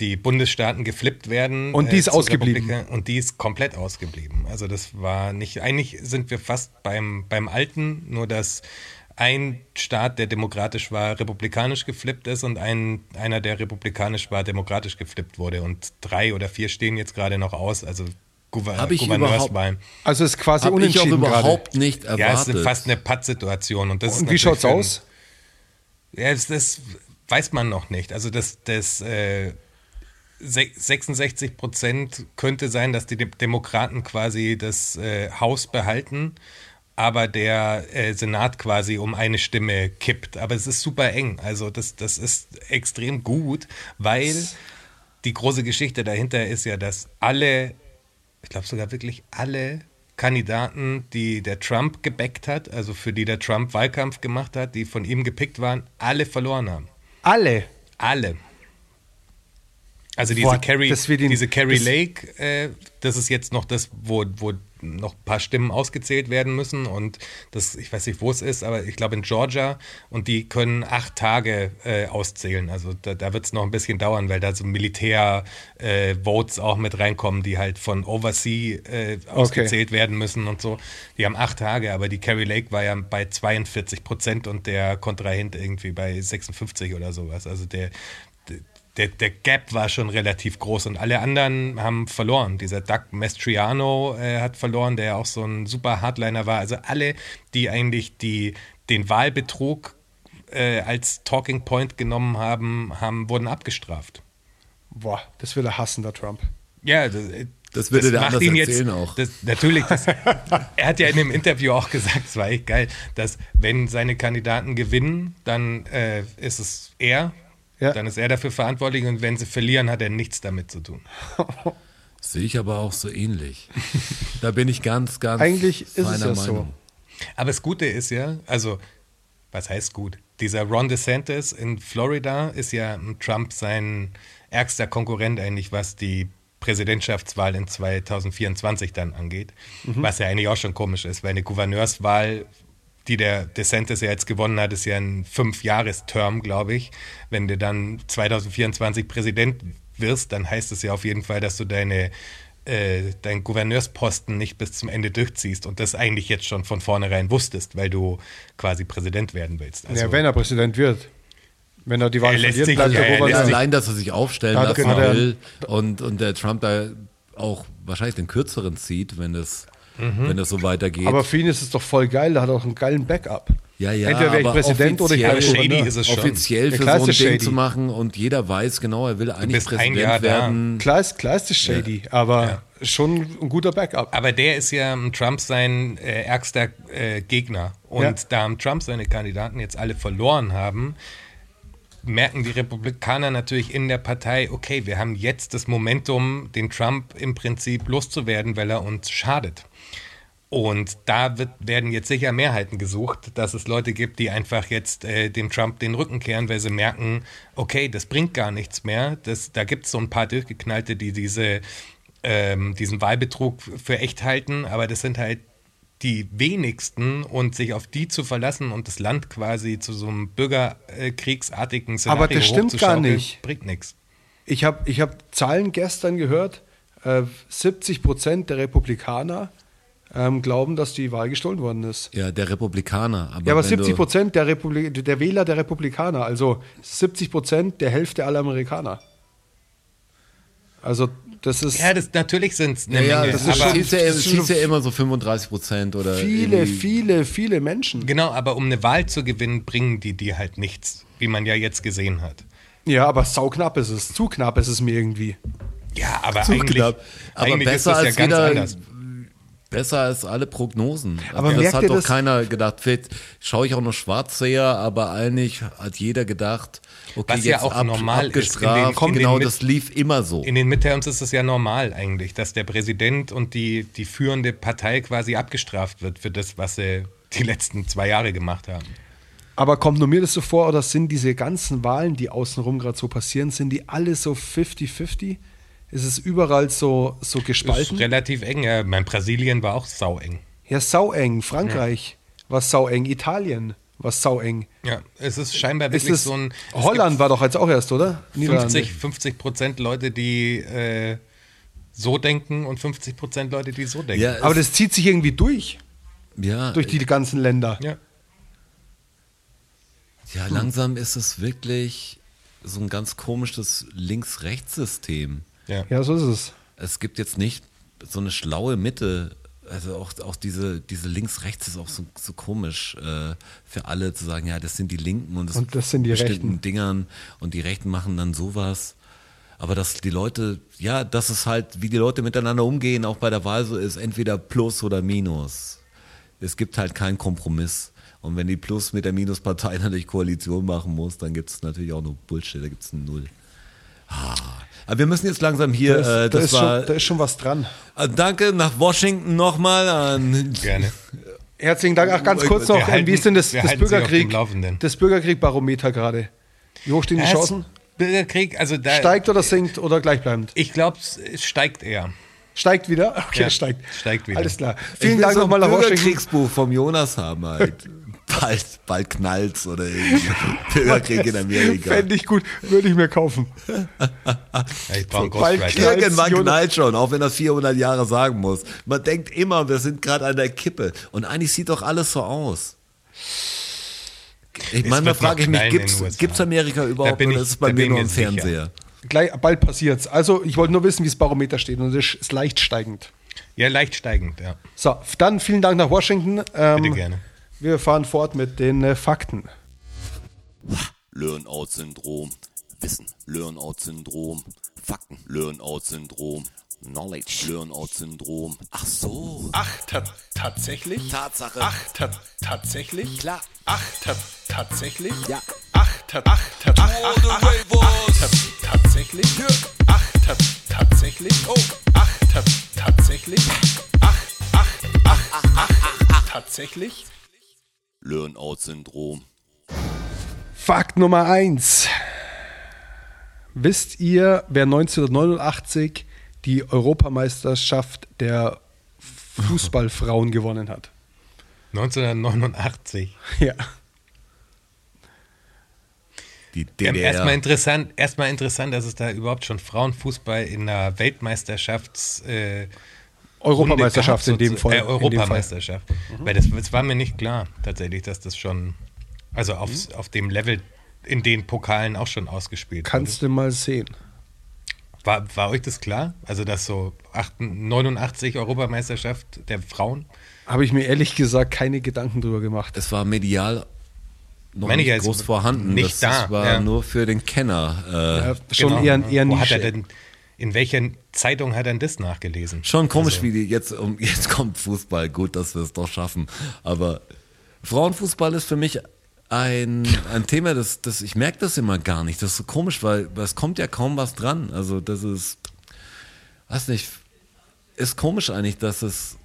Die Bundesstaaten geflippt werden. Und die ist zur ausgeblieben. Republik- Und die ist komplett ausgeblieben. Also das war nicht, eigentlich sind wir fast beim, beim Alten, nur dass ein Staat, der demokratisch war, republikanisch geflippt ist und ein, einer, der republikanisch war, demokratisch geflippt wurde. Und drei oder vier stehen jetzt gerade noch aus, also Gouver Hab ich Gouverneurswahlen. Also es ist quasi Habe ich auch unentschieden gerade. überhaupt nicht Ja, es erwartet. ist fast eine Pattsituation. Und, das ist Und wie schaut's für ein- aus? Ja, das, das weiß man noch nicht. Also das, das äh, 66 Prozent könnte sein, dass die Dem- Demokraten quasi das äh, Haus behalten, aber der äh, Senat quasi um eine Stimme kippt. Aber es ist super eng. Also das, das ist extrem gut, weil die große Geschichte dahinter ist ja, dass alle, ich glaube sogar wirklich alle Kandidaten, die der Trump gebackt hat, also für die der Trump Wahlkampf gemacht hat, die von ihm gepickt waren, alle verloren haben. Alle. Alle. Also diese Boah, Carrie, ihn- diese Carrie Lake, äh, das ist jetzt noch das, wo, wo noch ein paar Stimmen ausgezählt werden müssen und das, ich weiß nicht, wo es ist, aber ich glaube in Georgia und die können acht Tage äh, auszählen. Also da, da wird es noch ein bisschen dauern, weil da so Militär-Votes auch mit reinkommen, die halt von Oversea äh, ausgezählt werden müssen und so. Die haben acht Tage, aber die Carrie Lake war ja bei 42 Prozent und der Kontrahent irgendwie bei 56 oder sowas. Also der, der, der Gap war schon relativ groß und alle anderen haben verloren. Dieser Doug Mastriano äh, hat verloren, der ja auch so ein super Hardliner war. Also alle, die eigentlich die, den Wahlbetrug äh, als Talking Point genommen haben, haben, wurden abgestraft. Boah, das will er hassen, der Trump. Ja, das, Das würde der macht anders ihn erzählen auch. Das, natürlich, das, er hat ja in dem Interview auch gesagt, es war echt geil, dass wenn seine Kandidaten gewinnen, dann äh, ist es er, Ja. dann ist er dafür verantwortlich und wenn sie verlieren, hat er nichts damit zu tun. [laughs] Sehe ich aber auch so ähnlich. Da bin ich ganz, ganz Eigentlich ist es ja so. Meinung. Aber das Gute ist ja, also, was heißt gut? Dieser Ron DeSantis in Florida ist ja Trump sein ärgster Konkurrent eigentlich, was die Präsidentschaftswahl in 2024 dann angeht. Was ja eigentlich auch schon komisch ist, weil eine Gouverneurswahl, die der DeSantis ja jetzt gewonnen hat, ist ja ein Fünf-Jahres-Term, glaube ich. Wenn du dann 2024 Präsident wirst, dann heißt es ja auf jeden Fall, dass du deine äh, deinen Gouverneursposten nicht bis zum Ende durchziehst und das eigentlich jetzt schon von vornherein wusstest, weil du quasi Präsident werden willst. Also, ja, wenn er Präsident wird. Wenn er die Wahl Er verliert, sich- bleibt ja, er sich- Allein, dass er sich aufstellen Ja, lassen genau. will und, und der Trump da auch wahrscheinlich den kürzeren zieht, wenn das, wenn das so weitergeht. Aber für ihn ist es doch voll geil, da hat er auch einen geilen Backup. ja, ja, Entweder wäre ich Präsident oder ich offiziell- werde shady Gouverneur. ist es schon. offiziell Ja, für klar so ist ein es Ding shady. zu machen und jeder weiß genau, er will eigentlich Präsident Jahr werden. Klar ist, klar ist es shady, aber schon ein guter Backup. Aber der ist ja Trump sein äh, ärgster äh, Gegner. Und Ja. da Trump seine Kandidaten jetzt alle verloren haben, merken die Republikaner natürlich in der Partei, okay, wir haben jetzt das Momentum, den Trump im Prinzip loszuwerden, weil er uns schadet. Und da wird, werden jetzt sicher Mehrheiten gesucht, dass es Leute gibt, die einfach jetzt äh, dem Trump den Rücken kehren, weil sie merken, okay, das bringt gar nichts mehr. Das, da gibt es so ein paar Durchgeknallte, die diese, ähm, diesen Wahlbetrug für echt halten, aber das sind halt die wenigsten und sich auf die zu verlassen und das Land quasi zu so einem bürgerkriegsartigen Szenario Aber das stimmt gar nicht. Bringt nichts. Ich habe ich hab Zahlen gestern gehört, äh, 70 Prozent der Republikaner ähm, glauben, dass die Wahl gestohlen worden ist. Ja, der Republikaner. Aber Ja, aber wenn 70 du- Prozent der, Republik der Wähler der Republikaner, also 70 Prozent der Hälfte aller Amerikaner. Also das ist Ja, das, natürlich sind es Ja, eine ja, Menge, das, ist ist aber schon- ja, das es ist schon- ja immer so 35 Prozent oder viele, irgendwie- viele, viele Menschen. Genau, aber um eine Wahl zu gewinnen, bringen die dir halt nichts, wie man ja jetzt gesehen hat. Ja, aber sauknapp ist es. Zu knapp ist es mir irgendwie. Ja, aber Zu eigentlich, knapp. Aber eigentlich ist besser das ja als ganz jeder, anders. Besser als alle Prognosen. Aber das merkt hat doch das- keiner gedacht. Vielleicht schaue ich auch noch Schwarzseher, aber eigentlich hat jeder gedacht, okay, Was ja jetzt auch ab, normal ist in abgestraft. den- in den genau, das lief immer so. In den Midterms ist es ja normal eigentlich, dass der Präsident und die, die führende Partei quasi abgestraft wird für das, was sie die letzten zwei Jahre gemacht haben. Aber kommt nur mir das so vor, oder sind diese ganzen Wahlen, die außenrum gerade so passieren, sind die alle so 50-50? Ist es überall so, so Ist gespalten? relativ eng. Ja, mein Brasilien war auch saueng. Ja, saueng. Frankreich war saueng. Italien war saueng. Ja, es ist scheinbar Ist wirklich es, so ein. Holland war doch jetzt auch erst, oder? gibt 50, 50 Prozent Leute, die äh, so denken und 50 Prozent Leute, die so denken. Ja, Aber das zieht sich irgendwie durch, ja, durch die ganzen Länder. ja. ja, langsam ist es wirklich so ein ganz komisches Links-Rechts-System. Ja. Ja, so ist es. es gibt jetzt nicht so eine schlaue Mitte. Also auch, auch diese, diese links-rechts ist auch so, so komisch äh, für alle zu sagen, ja, das sind die Linken und das, Und das sind die bestimmten Rechten. Dingern und die Rechten machen dann sowas. Aber dass die Leute, ja, dass es halt, wie die Leute miteinander umgehen, auch bei der Wahl so ist, entweder Plus oder Minus. Es gibt halt keinen Kompromiss. Und wenn die Plus mit der Minuspartei [laughs] natürlich Koalition machen muss, dann gibt es natürlich auch nur Bullshit, da gibt es ein Null. Ah. Aber wir müssen jetzt langsam hier, Da ist, äh, da, das ist war, schon, da ist schon was dran. äh, danke nach Washington nochmal an. Gerne. Herzlichen Dank. Ach, ganz kurz Wir noch, halten- wie ist denn das, wir das Bürgerkrieg? Das Bürgerkrieg-Barometer gerade. Wie hoch stehen die Das Chancen? Bürgerkrieg, also da. Steigt oder sinkt oder gleichbleibend? Ich glaube, es steigt eher. Steigt wieder? Okay, Ja, steigt. steigt wieder. Alles klar. Vielen Dank so nochmal nach Washington. Bürgerkriegsbuch vom Jonas haben halt. Bald, bald knallt's oder irgendwie. Bürgerkrieg in Amerika. Fände ich gut, würde ich mir kaufen. Ich Bald Ghostwriter. knallt- Irgendwann knallt schon, auch wenn das 400 Jahre sagen muss. Man denkt immer, wir sind gerade an der Kippe. Und eigentlich sieht doch alles so aus. Ich Es manchmal wird noch frage ich mich, USA. gibt's Amerika überhaupt oder ich- ist es bei da mir nur im. Fernseher? Gleich, bald passiert's. Also, ich wollte nur wissen, wie das Barometer steht und es ist leicht steigend. Ja, leicht steigend, ja. So, dann vielen Dank nach Washington. Ähm, Bitte gerne. Wir fahren fort mit den äh, Fakten. Learn-out-Syndrom. Wissen. Learn-out-Syndrom. Fakten. Learn-out-Syndrom. Knowledge. Learn-out-Syndrom. Ach so. Ach, ta tatsächlich? Tatsache. Ach, ta tatsächlich? Klar. Ach, ta tatsächlich? Ja. Ach, ta ach, ta ach, ach, ach, ach, ach, ta tatsächlich? Ach, ta tatsächlich? Oh. Ach, ta tatsächlich? Ach, ach, ach, ach, ach, ach, tatsächlich? Learn-out-Syndrom. Fakt Nummer 1. Wisst ihr, wer 1989 die Europameisterschaft der Fußballfrauen [laughs] gewonnen hat? 1989. Ja. Die Ja, DDR. Erstmal interessant, erstmal interessant, dass es da überhaupt schon Frauenfußball in einer Weltmeisterschafts äh, Europameisterschaft in dem Fall. Äh. Europameisterschaft. Weil das, das war mir nicht klar, tatsächlich, dass das schon, also auf, Mhm. auf dem Level in den Pokalen auch schon ausgespielt Kannst du mal sehen. wurde. War, war euch das klar? Also, dass so 8, 89 Europameisterschaft der Frauen? Habe ich mir ehrlich gesagt keine Gedanken drüber gemacht. Es war medial noch Meine nicht groß vorhanden. nicht das, da, das war ja. nur für den Kenner. Äh, Ja, schon Genau. eher, eher Wo hat Nische. er denn, in welcher Zeitung hat er denn das nachgelesen? Schon komisch, Also- wie die jetzt, um, [laughs] jetzt kommt Fußball. Gut, dass wir es doch schaffen. Aber Frauenfußball ist für mich ein, ein Thema, das, das ich merke das immer gar nicht. Das ist so komisch, weil, weil es kommt ja kaum was dran. Also das ist, weiß nicht, ist komisch eigentlich, dass es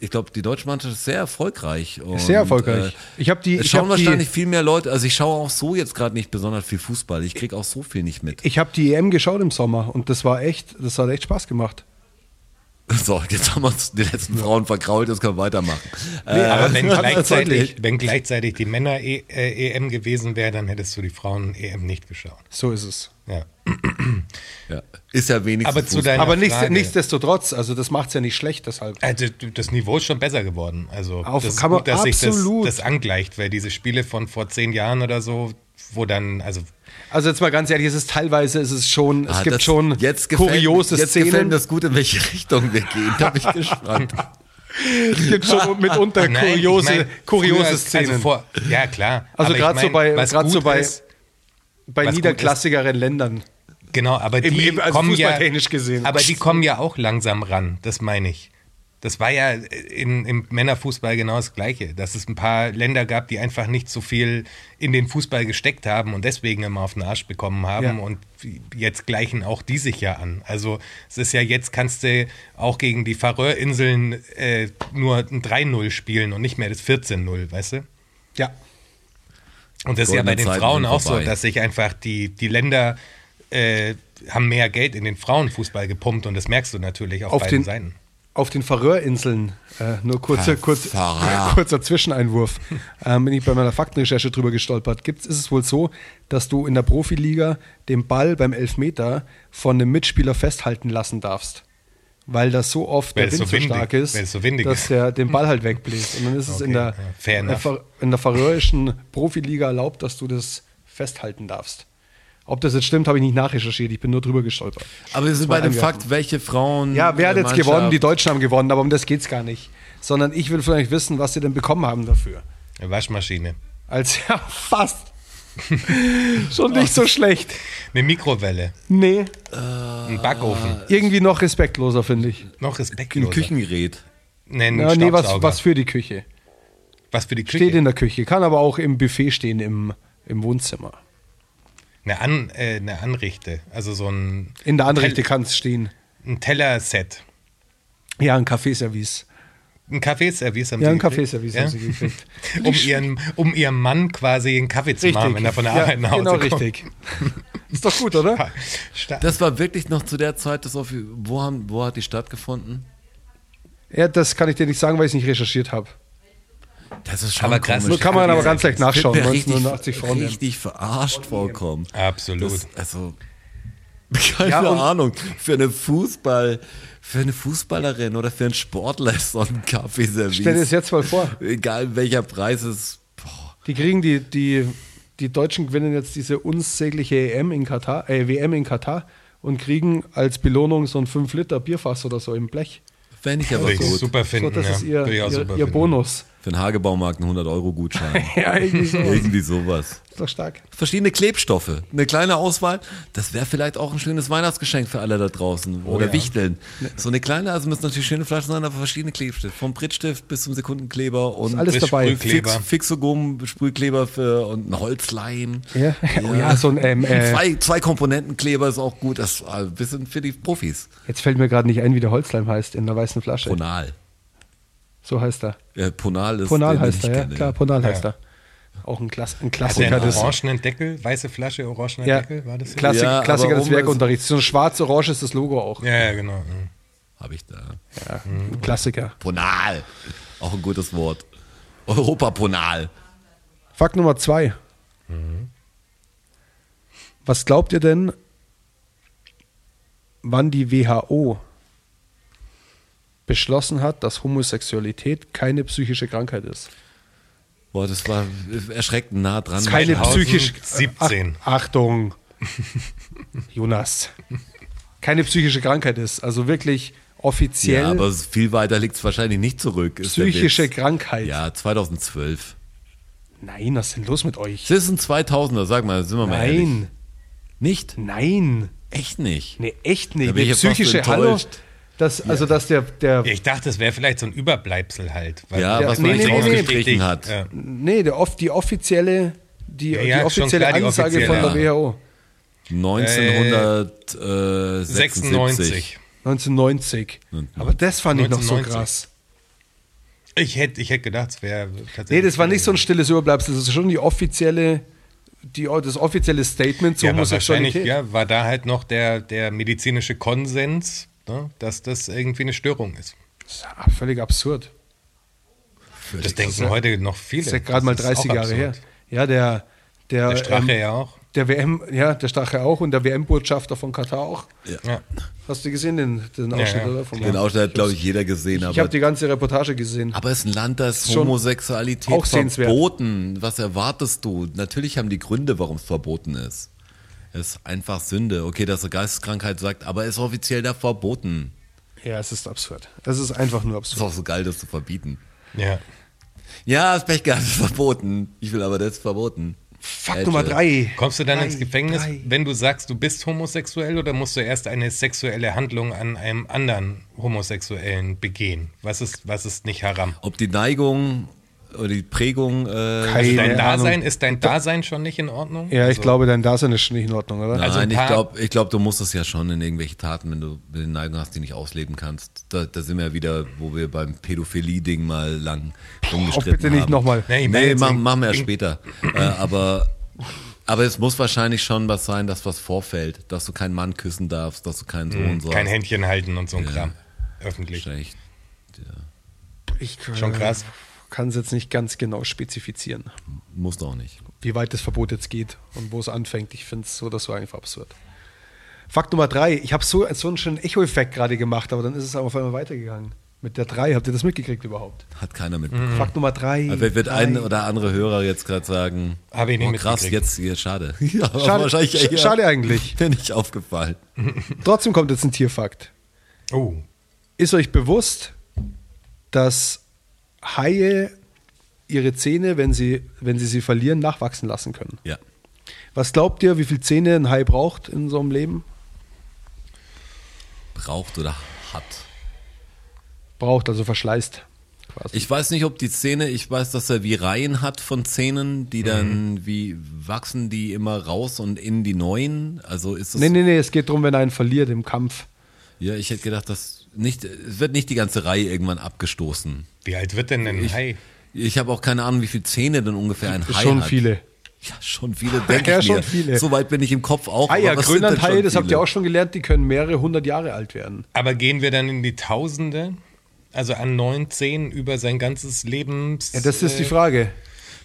ich glaube, die deutsche Mannschaft ist sehr erfolgreich. Und, Sehr erfolgreich. Äh, Ich habe die, es ich schauen hab die, wahrscheinlich viel mehr Leute. Also ich schaue auch so jetzt gerade nicht besonders viel Fußball. Ich kriege auch so viel nicht mit. ich habe die EM geschaut im Sommer und das war echt, das hat echt Spaß gemacht. [laughs] So, jetzt haben wir uns die letzten Frauen verkrault, jetzt können wir weitermachen. Nee, aber wenn [laughs] gleichzeitig, wenn gleichzeitig die Männer-EM gewesen wäre, dann hättest du die Frauen-EM nicht geschaut. So ist es. Ja. Ja. Ist ja wenigstens Aber zu deiner Aber nichts, Frage. nichtsdestotrotz, also das macht es ja nicht schlecht deshalb. Also, das Niveau ist schon besser geworden. Also Auf- das ist kann man- gut, dass sich das, absolut. das angleicht, weil diese Spiele von vor zehn Jahren oder so, wo dann, also Also jetzt mal ganz ehrlich, es ist teilweise, es ist schon, es Ah, gibt das- schon jetzt gefällt, kuriose Jetzt gefällt Szenen. mir das gut, in welche [laughs] Richtung wir gehen. Da bin ich [laughs] gespannt. Es gibt schon [laughs] mitunter Nein, ich kuriose, mein, kuriose früher, Szenen. Also vor, ja, klar. Also Aber ich gerade so mein, bei- gerade so bei- ist, bei niederklassigeren Ländern. Genau, aber Im- die im- also kommen ja, gesehen. aber die kommen ja auch langsam ran, das meine ich. Das war ja in, im Männerfußball genau das Gleiche, dass es ein paar Länder gab, die einfach nicht so viel in den Fußball gesteckt haben und deswegen immer auf den Arsch bekommen haben Ja. und jetzt gleichen auch die sich ja an. Also es ist ja jetzt kannst du auch gegen die Färöerinseln äh, nur ein 3-0 spielen und nicht mehr das 14-0, weißt du? Ja. Und das ist ja bei den Zeiten Frauen auch so, vorbei. dass sich einfach die, die Länder äh, haben mehr Geld in den Frauenfußball gepumpt und das merkst du natürlich auf, Auf beiden den- Seiten. Auf den Färöerinseln, äh, nur kurzer, kurz, [laughs] kurzer Zwischeneinwurf, ähm, bin ich bei meiner Faktenrecherche drüber gestolpert. Gibt's, ist es wohl so, dass du in der Profiliga den Ball beim Elfmeter von einem Mitspieler festhalten lassen darfst? Weil das so oft Weil der Wind so windig- stark ist, so dass der den Ball halt wegbläst. Und dann ist es in Okay, der, in, der in der färöischen Profiliga erlaubt, dass du das festhalten darfst. Ob das jetzt stimmt, habe ich nicht nachrecherchiert. Ich bin nur drüber gestolpert. Aber wir sind bei dem. Fakt, welche Frauen. Ja, wer hat jetzt Mannschaft- gewonnen? Die Deutschen haben gewonnen, aber um das geht's gar nicht. Sondern ich will vielleicht wissen, was sie denn bekommen haben dafür. Eine Waschmaschine. Als [laughs] ja, fast. [laughs] Schon nicht so schlecht. Eine Mikrowelle. Nee, Ein Backofen. irgendwie noch respektloser, finde ich. Noch Ein respektloser. Küchengerät. Nein, Ja, nee, was, was für die Küche. Was für die Küche. Steht in der Küche. Kann aber auch im Buffet stehen, im, im Wohnzimmer. Eine, An, äh, eine Anrichte. Also so ein, In der Anrichte kann es stehen. ein Tellerset. Ja, ein Kaffeeservice. Ein Kaffeeservice haben Ja, sie ein gekriegt? Kaffeeservice Ja? haben sie gekriegt. [laughs] um, ihren, um ihrem Mann quasi einen Kaffee zu machen, wenn er von der Ja, Arbeit nach Hause Genau, kommt. richtig. [laughs] Ist doch gut, oder? Das war wirklich noch zu der Zeit, das auf, wo, haben, wo hat die stattgefunden? Ja, das kann ich dir nicht sagen, weil ich es nicht recherchiert habe. Das ist schon Aber krass. komisch. Kann man aber ganz leicht nachschauen. Wird mir richtig, 1980 Frauen. richtig verarscht vorkommen. Absolut. Das, also, [laughs] keine Ja, Ahnung. Für eine Fußball, für eine Fußballerin oder für einen Sportler ist so ein Kaffeeservice. Stell dir das jetzt mal vor. Egal welcher Preis ist. Boah. Die kriegen die, die, die Deutschen gewinnen jetzt diese unsägliche EM in Katar, äh, WM in Katar und kriegen als Belohnung so ein 5 Liter Bierfass oder so im Blech. Fände ich aber Würde ich gut. super So, finden. das ja. ist ihr, Würde ich auch ihr, ihr finden. Bonus. Für einen Hagebaumarkt einen 100-Euro-Gutschein. [laughs] Ja, irgendwie so. Irgendwie sowas. Ist doch stark. Verschiedene Klebstoffe, eine kleine Auswahl. Das wäre vielleicht auch ein schönes Weihnachtsgeschenk für alle da draußen. Oder ja. Wichteln. So eine kleine, also müssen natürlich schöne Flaschen sein, aber verschiedene Klebstifte. Vom Prittstift bis zum Sekundenkleber und Ist alles dabei. Sprühkleber. Fix, Fixogum, Sprühkleber für und ein Holzleim. Ja. Oh ja, so ein, ähm, äh, zwei, zwei Komponentenkleber ist auch gut. Das ist ein bisschen für die Profis. jetzt fällt mir gerade nicht ein, wie der Holzleim heißt in der weißen Flasche. Ponal. So heißt er. Ja, Ponal ist Ponal den, den heißt ich er, ja. kenne. Klar, Ponal heißt Ja. er. Auch ein, Klass ein Hat der Klassiker einen des. orangenen Deckel? Weiße Flasche, orangenen Ja, Deckel? War das so? Klassik, Ja, Klassiker des es- Werkunterrichts. So ein schwarz-orange ist das Logo auch. Ja, ja, genau. mhm. Habe ich da. Ja, ein Klassiker. Ponal. Auch ein gutes Wort. Europaponal. Fakt Nummer zwei. Was glaubt ihr denn, wann die WHO beschlossen hat, dass Homosexualität keine psychische Krankheit ist? Boah, das war erschreckend nah dran. Keine 2017. psychische Ach, Achtung, Jonas. Keine psychische Krankheit ist. Also wirklich offiziell Ja, aber viel weiter liegt es wahrscheinlich nicht zurück. psychische. Krankheit. Ja, 2012. Nein, was ist denn los mit euch? Das ist ein 2000er, sag mal, sind wir mal ehrlich. Nein, Nicht? nein. Echt nicht? Nee, echt nicht. Da bin Eine ich psychische Hallo. Enttäuscht. Das, also, dass der, der, Ich dachte, das wäre vielleicht so ein Überbleibsel halt. weil- Ja, Ja, was man nee, nicht nee, nee. ausgestrichen hat. Ja. nee, der, die offizielle, die, Ja, ja, die offizielle klar, die Ansage offizielle, von der. WHO. 1976. 96. 1990. Aber das fand ich noch so 1990. krass. Ich hätte, ich hätte gedacht, es wäre tatsächlich. Nee, das war nicht so ein stilles Überbleibsel, das ist schon die offizielle, die, das offizielle Statement zur ja, aber wahrscheinlich Homosexualität. ja, war da halt noch der, der medizinische Konsens, ne, dass das irgendwie eine Störung ist. Das ist ja völlig absurd. Das denken heute noch viele. Das ist ja gerade mal Das ist 30 auch Jahre her. absurd. Ja, der, der, Der Strache ähm, ja auch. der WM, ja, der Strache auch und der WM-Botschafter von Katar auch. Ja. Hast du gesehen, den, den Ausschnitt, ja. oder? Vom Den Ausschnitt hat, glaube ich, jeder gesehen. Ich habe die ganze Reportage gesehen. aber es ist ein Land, das Schon Homosexualität verboten. Was erwartest du? Natürlich haben die Gründe, warum es verboten ist. Es ist einfach Sünde. Okay, dass eine Geisteskrankheit sagt, aber es ist offiziell da verboten. Ja, es ist absurd. Es ist einfach nur Ist absurd. auch so geil, das zu verbieten. ja. Ja, das Pech gehabt, ist verboten. Ich will aber das ist verboten. Fakt Alter. Nummer drei. Kommst du dann Drei, ins Gefängnis, drei. wenn du sagst, du bist homosexuell oder musst du erst eine sexuelle Handlung an einem anderen Homosexuellen begehen? Was ist, was ist nicht haram? Ob die Neigung oder die Prägung. Äh, Also dein Dasein, Ahnung. ist dein Dasein schon nicht in Ordnung? Ja, ich Also- glaube, dein Dasein ist schon nicht in Ordnung, oder? Nein, Also ich glaube, ich glaub, du musst es ja schon in irgendwelche Taten, wenn du eine Neigung hast, die nicht ausleben kannst. Da, da sind wir ja wieder, wo wir beim Pädophilie-Ding mal lang Auch rumgestritten bitte nicht haben. nochmal. Nee, Nee, machen, machen wir ja später. äh, aber, aber es muss wahrscheinlich schon was sein, dass was vorfällt. Dass du keinen Mann küssen darfst, dass du keinen Sohn so Mhm. Kein hast. Händchen halten und so ein Kram. Öffentlich. Wahrscheinlich. Ich Schon krass. Kann es jetzt nicht ganz genau spezifizieren, Musst du auch nicht. wie weit das Verbot jetzt geht und wo es anfängt. Ich finde es so oder so einfach absurd. Fakt Nummer drei. Ich habe so, so einen schönen Echo-Effekt gerade gemacht, aber dann ist es auf einmal weitergegangen. Mit der drei. Habt ihr das mitgekriegt überhaupt? Hat keiner mitbekommen. Fakt Nummer drei. Also wird drei. ein oder andere Hörer jetzt gerade sagen, Habe ich nicht oh, krass, mitgekriegt. jetzt hier, schade. [laughs] Ja, Schade- wahrscheinlich sch- eher- schade eigentlich. [laughs] Mir nicht aufgefallen. [laughs] Trotzdem kommt jetzt ein Tierfakt. Oh, Ist euch bewusst, dass Haie ihre Zähne, wenn sie, wenn sie sie verlieren, nachwachsen lassen können? Ja. Was glaubt ihr, wie viele Zähne ein Hai braucht in so einem Leben? Braucht oder hat. Braucht, also verschleißt. Quasi. Ich weiß nicht, ob die Zähne, ich weiß, dass er wie Reihen hat von Zähnen, die dann wie wachsen die immer raus und in die neuen. Also ist das. nee, nee, nee, es geht darum, wenn er einen verliert im Kampf. Ja, ich hätte gedacht, dass nicht, es wird nicht die ganze Reihe irgendwann abgestoßen. wie alt wird denn ein Ich, Hai? ich habe auch keine Ahnung, wie viele Zähne denn ungefähr ein Hai Schon hat. viele. Ja, schon viele, denke Ja, ich schon mir. viele. So weit bin ich im Kopf auch. Ah ja, Grönlandhaie, schon das habt ihr auch schon gelernt, die können mehrere hundert Jahre alt werden. Aber gehen wir dann in die Tausende? Also an neun, zehn über sein ganzes Lebens. Ja, das ist die äh, Frage.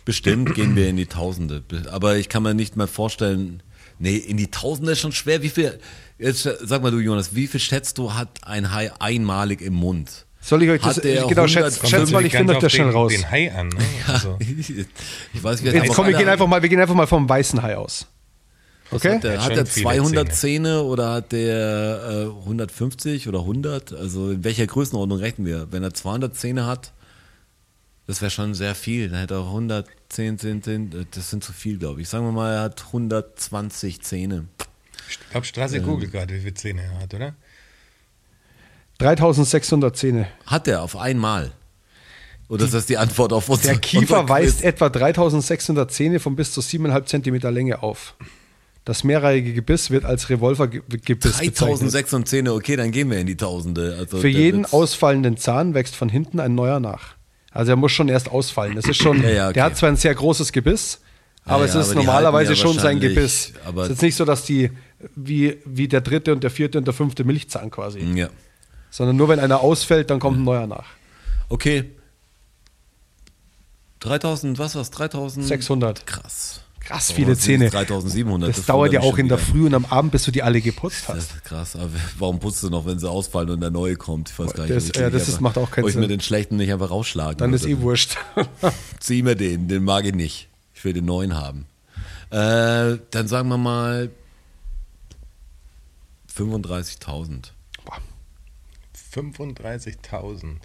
Bestimmt gehen wir in die Tausende. Aber ich kann mir nicht mal vorstellen, nee, in die Tausende ist schon schwer. Wie viel, jetzt sag mal du Jonas, wie viel schätzt du, hat ein Hai einmalig im Mund? Soll ich euch das Hat der genau 100 schätzen? Schätzt mal, ich finde euch das schnell den, raus. Den Hai an. Ne? Also, [laughs] Ich weiß, wie Jetzt komm, wir gehen einfach mal, wir gehen einfach mal vom weißen Hai aus. Okay? Hat der, hat der viele 200 Zähne. oder hat der äh, 150 oder 100? Also in welcher Größenordnung rechnen wir? Wenn er 200 Zähne hat, das wäre schon sehr viel. Dann hätte er 110, 10, 10, äh, das sind zu viel, glaube ich. Sagen wir mal, er hat 120 Zähne. Ich glaube, Straße googelt gerade, wie viele Zähne er hat, oder? 3600 Zähne. Hat er auf einmal? Oder ist das die Antwort auf unsere Der Kiefer unser weist etwa 3600 Zähne von bis zu 7,5 Zentimeter Länge auf. Das mehrreihige Gebiss wird als Revolvergebiss bezeichnet. 3600 Zähne, okay, dann gehen wir in die Tausende. Also Für jeden wird's- ausfallenden Zahn wächst von hinten ein neuer nach. Also er muss schon erst ausfallen. Es ist schon, Ja, ja, okay. der hat zwar ein sehr großes Gebiss, aber Ja, es ist aber die normalerweise schon sein Gebiss. aber- es ist jetzt nicht so, dass die wie, wie der dritte und der vierte und der fünfte Milchzahn quasi. Ja. Sondern nur wenn einer ausfällt, dann kommt ein neuer nach. Okay. 3000, was war's? 3000? 600. Krass. Krass Oh, viele das sind Zähne. 3700. Das, dauert wundert ja auch in der. Früh und am Abend, bis du die alle geputzt Das hast. ist krass, aber warum putzt du noch, wenn sie ausfallen und der neue kommt? Ich weiß gar nicht. Das- ja, das einfach- macht auch keinen ob ich mir Sinn. den schlechten nicht einfach rausschlagen Dann ist eh wurscht. [laughs] Zieh mir den, den mag ich nicht. Ich will den neuen haben. Äh, dann sagen wir mal 35.000. 35.000.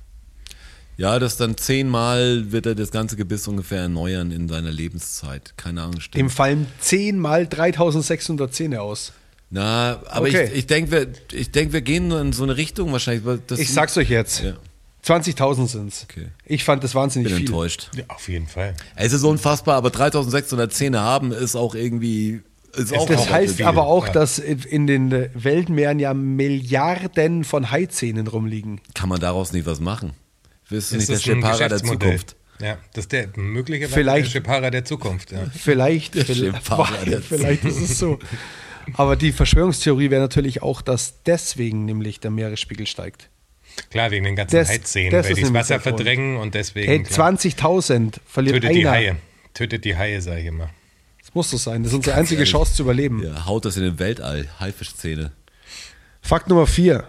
Ja, das dann zehnmal wird er das ganze Gebiss ungefähr erneuern in seiner Lebenszeit. Keine Ahnung, stimmt. Dem fallen 10 mal 3600 Zähne aus. Na, aber Okay. ich, ich denke, wir, ich denk, wir gehen in so eine Richtung wahrscheinlich. Ich sag's euch jetzt. Ja. 20.000 sind's. Okay. Ich fand das wahnsinnig bin viel. enttäuscht. Ja, auf jeden Fall. Es ist unfassbar, aber 3600 Zähne haben ist auch irgendwie. Ist auch Das heißt viel. aber auch, ja. dass in den Weltmeeren ja Milliarden von Haizähnen rumliegen. Kann man daraus nicht was machen? Wirst du Das nicht der Schepara der. Zukunft? Ja, das ist der möglicherweise Vielleicht- der Schepara der Zukunft. Ja. Vielleicht, vielleicht, [laughs] der- vielleicht ist es so. Aber die Verschwörungstheorie wäre natürlich auch, dass deswegen nämlich der Meeresspiegel steigt. Klar, wegen den ganzen Das- Heizseen, das weil ist die das Wasser verdrängen und deswegen Hey, klar, 20.000 verliert tötet die einer. Haie. Tötet die Haie, sage ich immer. Das muss so sein. Das ist unsere einzige Chance zu überleben. Ja, haut das in den Weltall. Haifischzähne. Fakt Nummer 4.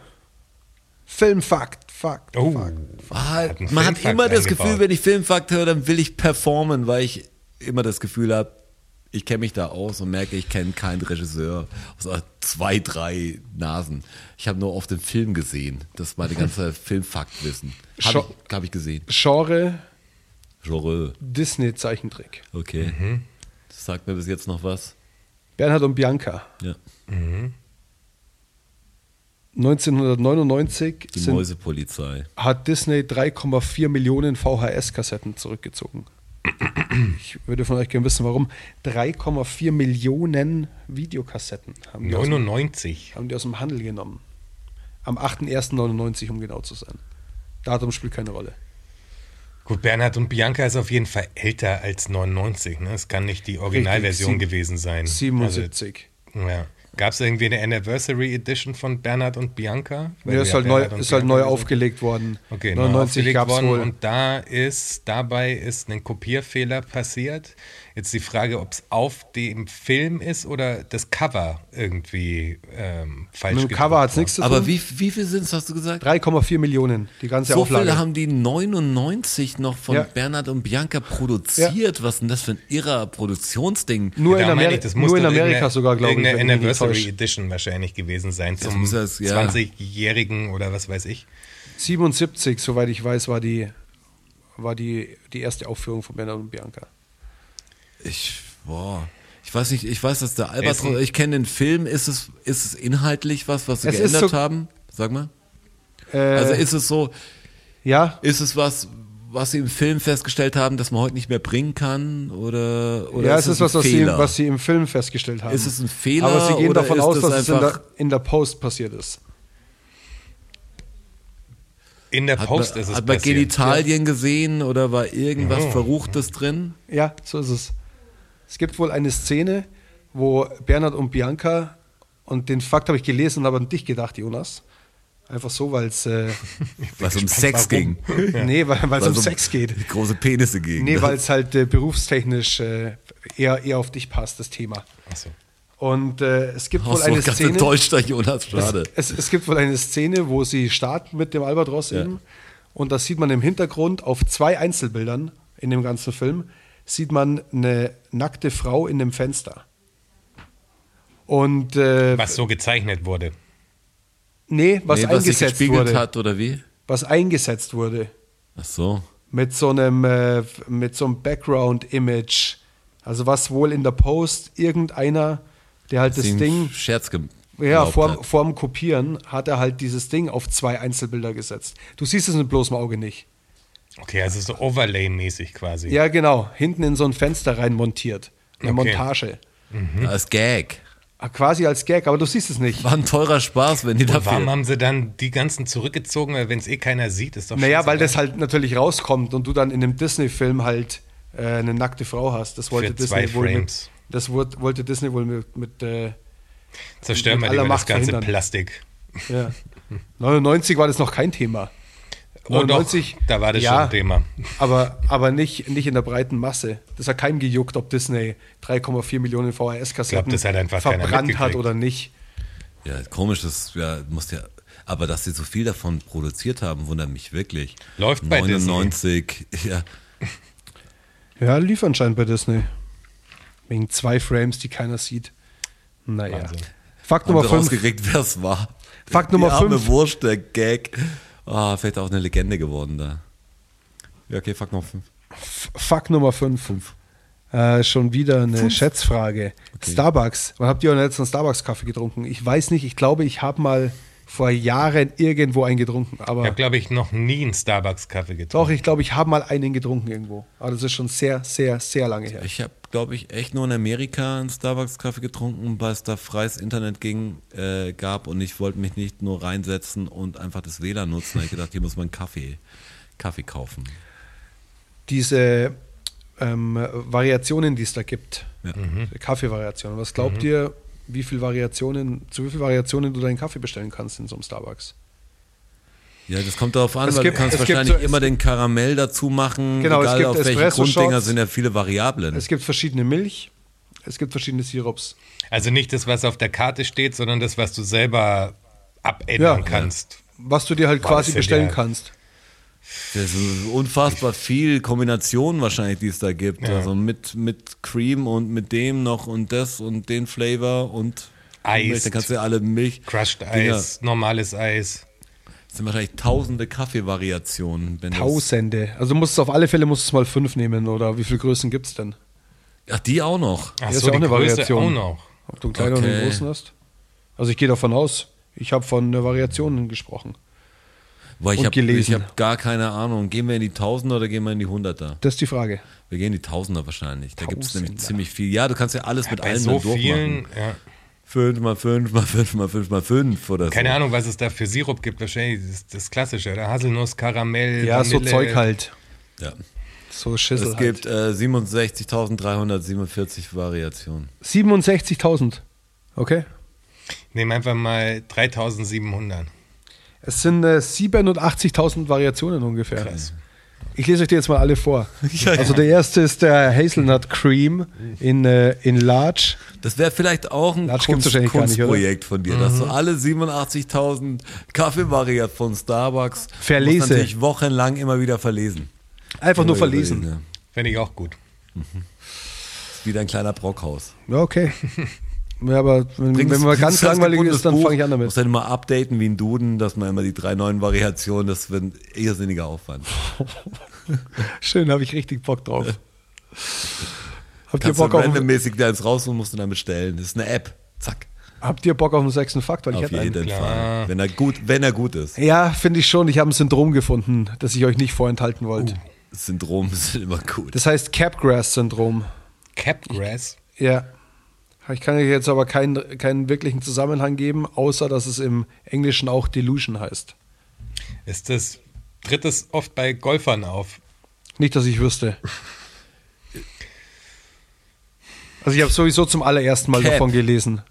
Filmfakt. Fakt. Oh, Fakt. Ah, Hat man hat immer das eingebaut. Gefühl, wenn ich Filmfakt höre, dann will ich performen, weil ich immer das Gefühl habe, ich kenne mich da aus und merke, ich kenne keinen Regisseur. Außer zwei, drei Nasen. Ich habe nur auf dem Film gesehen. Das ist meine ganze [laughs] Filmfaktwissen. Habe ich, hab ich gesehen. Genre Genre. Disney-Zeichentrick. Okay. Mhm. Sagt mir bis jetzt noch was. Bernhard und Bianca. Ja. 1999 Die sind, Mäusepolizei. hat Disney 3,4 Millionen VHS-Kassetten zurückgezogen. Ich würde von euch gerne wissen, warum. 3,4 Millionen Videokassetten haben die, aus dem, 99. haben die aus dem Handel genommen. Am 8.1.99, um genau zu sein. Datum spielt keine Rolle. Gut, Bernhard und Bianca ist auf jeden Fall älter als 99. Ne? Es kann nicht die Originalversion Richtig, gewesen sein. 77. Also, ja. Gab es irgendwie eine Anniversary Edition von Bernhard und Bianca? Weil Ja, ist halt neu, ist halt neu aufgelegt worden. Okay, neu 99 aufgelegt gab es worden wohl. und da ist, dabei ist ein Kopierfehler passiert. Jetzt die Frage, ob es auf dem Film ist oder das Cover irgendwie ähm, falsch Mit dem Cover hat es nichts zu tun. Aber wie, wie viel sind es, hast du gesagt? 3,4 Millionen, die ganze So Auflage. viele haben die 99 noch von Ja. Bernhard und Bianca produziert. Was ist denn das für ein irrer Produktionsding? nur in, Da meine Ameri ich, das muss nur in Amerika sogar, glaube ich. Irgendeine Anniversary. Edition wahrscheinlich gewesen sein zum muss das, ja. 20-Jährigen oder was weiß ich. 77, soweit ich weiß, war die, war die, die erste Aufführung von Bernhard und Bianca. Ich, boah. Ich weiß nicht, ich weiß, dass der Ist Albatros, ich kenne den Film, ist es, ist es inhaltlich was, was sie Es ist geändert so- haben? Sag mal. Äh, Also ist es so, ja, ist es was, was sie im Film festgestellt haben, dass man heute nicht mehr bringen kann? Oder, oder ja, es ist ein was, was sie, Fehler? was sie im Film festgestellt haben. Ist es ein Fehler Aber sie gehen davon ist aus, das dass es in der, einfach- in der Post passiert ist. In der Post man, ist es hat man passiert. Genitalien gesehen oder war irgendwas Oh. Verruchtes drin? Ja, so ist es. Es gibt wohl eine Szene, wo Bernhard und Bianca, und den Fakt habe ich gelesen und habe an dich gedacht, Jonas. Einfach so, weil es äh, [laughs] Was um Sex warum. ging. [laughs] nee, weil es Weil um so Sex geht. Große Penisse ging. Nee, weil es halt äh, berufstechnisch äh, eher, eher auf dich passt, das Thema. Achso. Und äh, es gibt Oh, wohl so eine ganz Szene. enttäuscht, Jonas, schade. Es, es gibt wohl eine Szene, wo sie starten mit dem Albatros Ja. eben. Und das sieht man im Hintergrund auf zwei Einzelbildern in dem ganzen Film, sieht man eine nackte Frau in dem Fenster. Und äh, Was so gezeichnet wurde. nee, was nee, was eingesetzt gespiegelt wurde. hat oder wie? Was eingesetzt wurde. Ach so. Mit so einem, äh, mit so einem Background-Image. Also was wohl in der Post irgendeiner, der halt das einen Ding. Scherz Ja, vorm, hat. vorm Kopieren hat er halt dieses Ding auf zwei Einzelbilder gesetzt. Du siehst es mit bloßem Auge nicht. Okay, also so Overlay-mäßig quasi. Ja, genau. Hinten in so ein Fenster rein montiert. Eine Okay. Montage. Als Gag. Ah, Quasi als Gag, aber du siehst es nicht. War ein teurer Spaß, wenn die Und warum haben sie dann die ganzen zurückgezogen? Weil wenn es eh keiner sieht, ist doch Naja, weil das halt natürlich rauskommt und du dann in einem Disney-Film halt äh, eine nackte Frau hast. Das wollte Für zwei Disney wohl mit, Frames. Das wurde, wollte Disney wohl mit, mit äh, Zerstören mit wir das ganze verhindern. Plastik. ja. 99 war das noch kein Thema. Oh, doch, 99, da war das ja, schon ein Thema. Aber, aber nicht, nicht in der breiten Masse. Das hat keinem gejuckt, ob Disney 3,4 Millionen VHS-Kassetten verbrannt hat oder nicht. Ja, komisch, das ja, muss ja. Aber dass sie so viel davon produziert haben, wundert mich wirklich. Läuft bei 99, [laughs] ja. Ja, lief anscheinend bei Disney. Wegen zwei Frames, die keiner sieht. Naja. Wahnsinn. Fakt Haben Nummer sie 5. rausgekriegt, wer es war. Fakt Nummer Die arme fünf. Wurst, der Gag. Ah, vielleicht auch eine Legende geworden da. Ja, okay, Fakt Nummer 5. Fakt Nummer 5. Äh, schon wieder eine Schätzfrage. Starbucks. Wann habt ihr euren letzten Starbucks-Kaffee getrunken? Ich weiß nicht. Ich glaube, ich habe mal vor Jahren irgendwo einen getrunken. Ich Aber habe, glaube ich, noch nie einen Starbucks-Kaffee doch, getrunken. ich glaube, ich habe mal einen getrunken irgendwo. Aber das ist schon sehr, sehr, sehr lange her. Ich habe, glaube ich, echt nur in Amerika einen Starbucks-Kaffee getrunken, weil es da freies Internet ging, äh, gab und ich wollte mich nicht nur reinsetzen und einfach das WLAN nutzen. Da habe ich gedacht, hier muss man Kaffee, Kaffee kaufen. Diese ähm, Variationen, die es da gibt, Ja. Kaffeevariationen. Was glaubt ihr, wie viel Variationen, zu wie viel Variationen du deinen Kaffee bestellen kannst in so einem Starbucks? Ja, das kommt darauf an, Es weil gibt- du kannst wahrscheinlich so- immer den Karamell dazu machen. Genau, es egal gibt auf welche Espresso-Shots. Grunddinger sind ja viele Variablen. Es gibt verschiedene Milch, es gibt verschiedene Sirups. Also nicht das, was auf der Karte steht, sondern das, was du selber abändern Ja. kannst. Was du dir halt Boah, quasi bestellen der- kannst. Das ist unfassbar viel Kombinationen wahrscheinlich, die es da gibt. Ja. Also mit, mit Cream und mit dem noch und das und den Flavor und Eis. Dann kannst du ja alle Milch. Crushed. Eis, normales Eis. Das sind wahrscheinlich tausende Kaffeevariationen. Tausende. Also du musst es auf alle Fälle musst du es mal fünf nehmen oder wie viele Größen gibt es denn? Ach, die auch noch. Ach ist so, ja auch die eine Größe Variation. auch noch. Ob du einen kleinen oder einen Okay. großen hast? Also ich gehe davon aus. Ich habe von äh, Variationen gesprochen. Weil ich habe hab gar keine Ahnung. Gehen wir in die Tausender oder gehen wir in die Hunderter? Das ist die Frage. Wir gehen in die Tausender wahrscheinlich. Da gibt es nämlich ziemlich viel. Ja, du kannst ja alles mit Bei allem so durchmachen. vielen, ja. 5 mal 5 mal 5 mal 5 mal 5 oder so. keine Ahnung, was es da für Sirup gibt. Wahrscheinlich das, das Klassische. Da Haselnuss, Karamell, Ja, so Vanille. Zeug halt. Ja. So Schissel Es gibt äh, 67.347 Variationen. halt. 67.000. Okay. Nehmen einfach mal 3700. Es sind äh, 87.000 Variationen ungefähr. Ich lese euch die jetzt mal alle vor. [laughs] Also der erste ist der Hazelnut Cream in, äh, in Large. Das wäre vielleicht auch ein Kunst? Kunstprojekt von dir, dass du alle 87.000 Kaffeevarianten von Starbucks Verlese. musst natürlich wochenlang immer wieder verlesen. Einfach nur Immer verlesen. Ja. Fände ich auch gut. Ist wie dein kleiner Brockhaus. Ja, okay. [laughs] Ja, aber wenn, Bringst- wenn man ganz langweilig ist, dann fange ich an damit. Musst dann immer updaten wie ein Duden, dass man immer die drei neuen Variationen, das wird ein irrsinniger Aufwand. [laughs] Schön, habe ich richtig Bock drauf. Habt ihr, du Bock auf, randommäßig da eins raus und musst du dann bestellen. Das ist eine App. Zack. habt ihr Bock auf den sechsten Fakt? Weil ich Auf hätte einen. jeden Klar. Fall. Wenn er gut, wenn er gut ist. Ja, finde ich schon. Ich habe ein Syndrom gefunden, das ich euch nicht vorenthalten wollte. Das Syndrom [laughs] ist immer gut. Das heißt Capgrass-Syndrom. Capgrass. Ja. Ich kann euch jetzt aber keinen, keinen wirklichen Zusammenhang geben, außer dass es im Englischen auch Delusion heißt. Ist das, tritt es oft bei Golfern auf? Nicht, dass ich wüsste. Also ich habe sowieso zum allerersten Mal Cap. davon gelesen.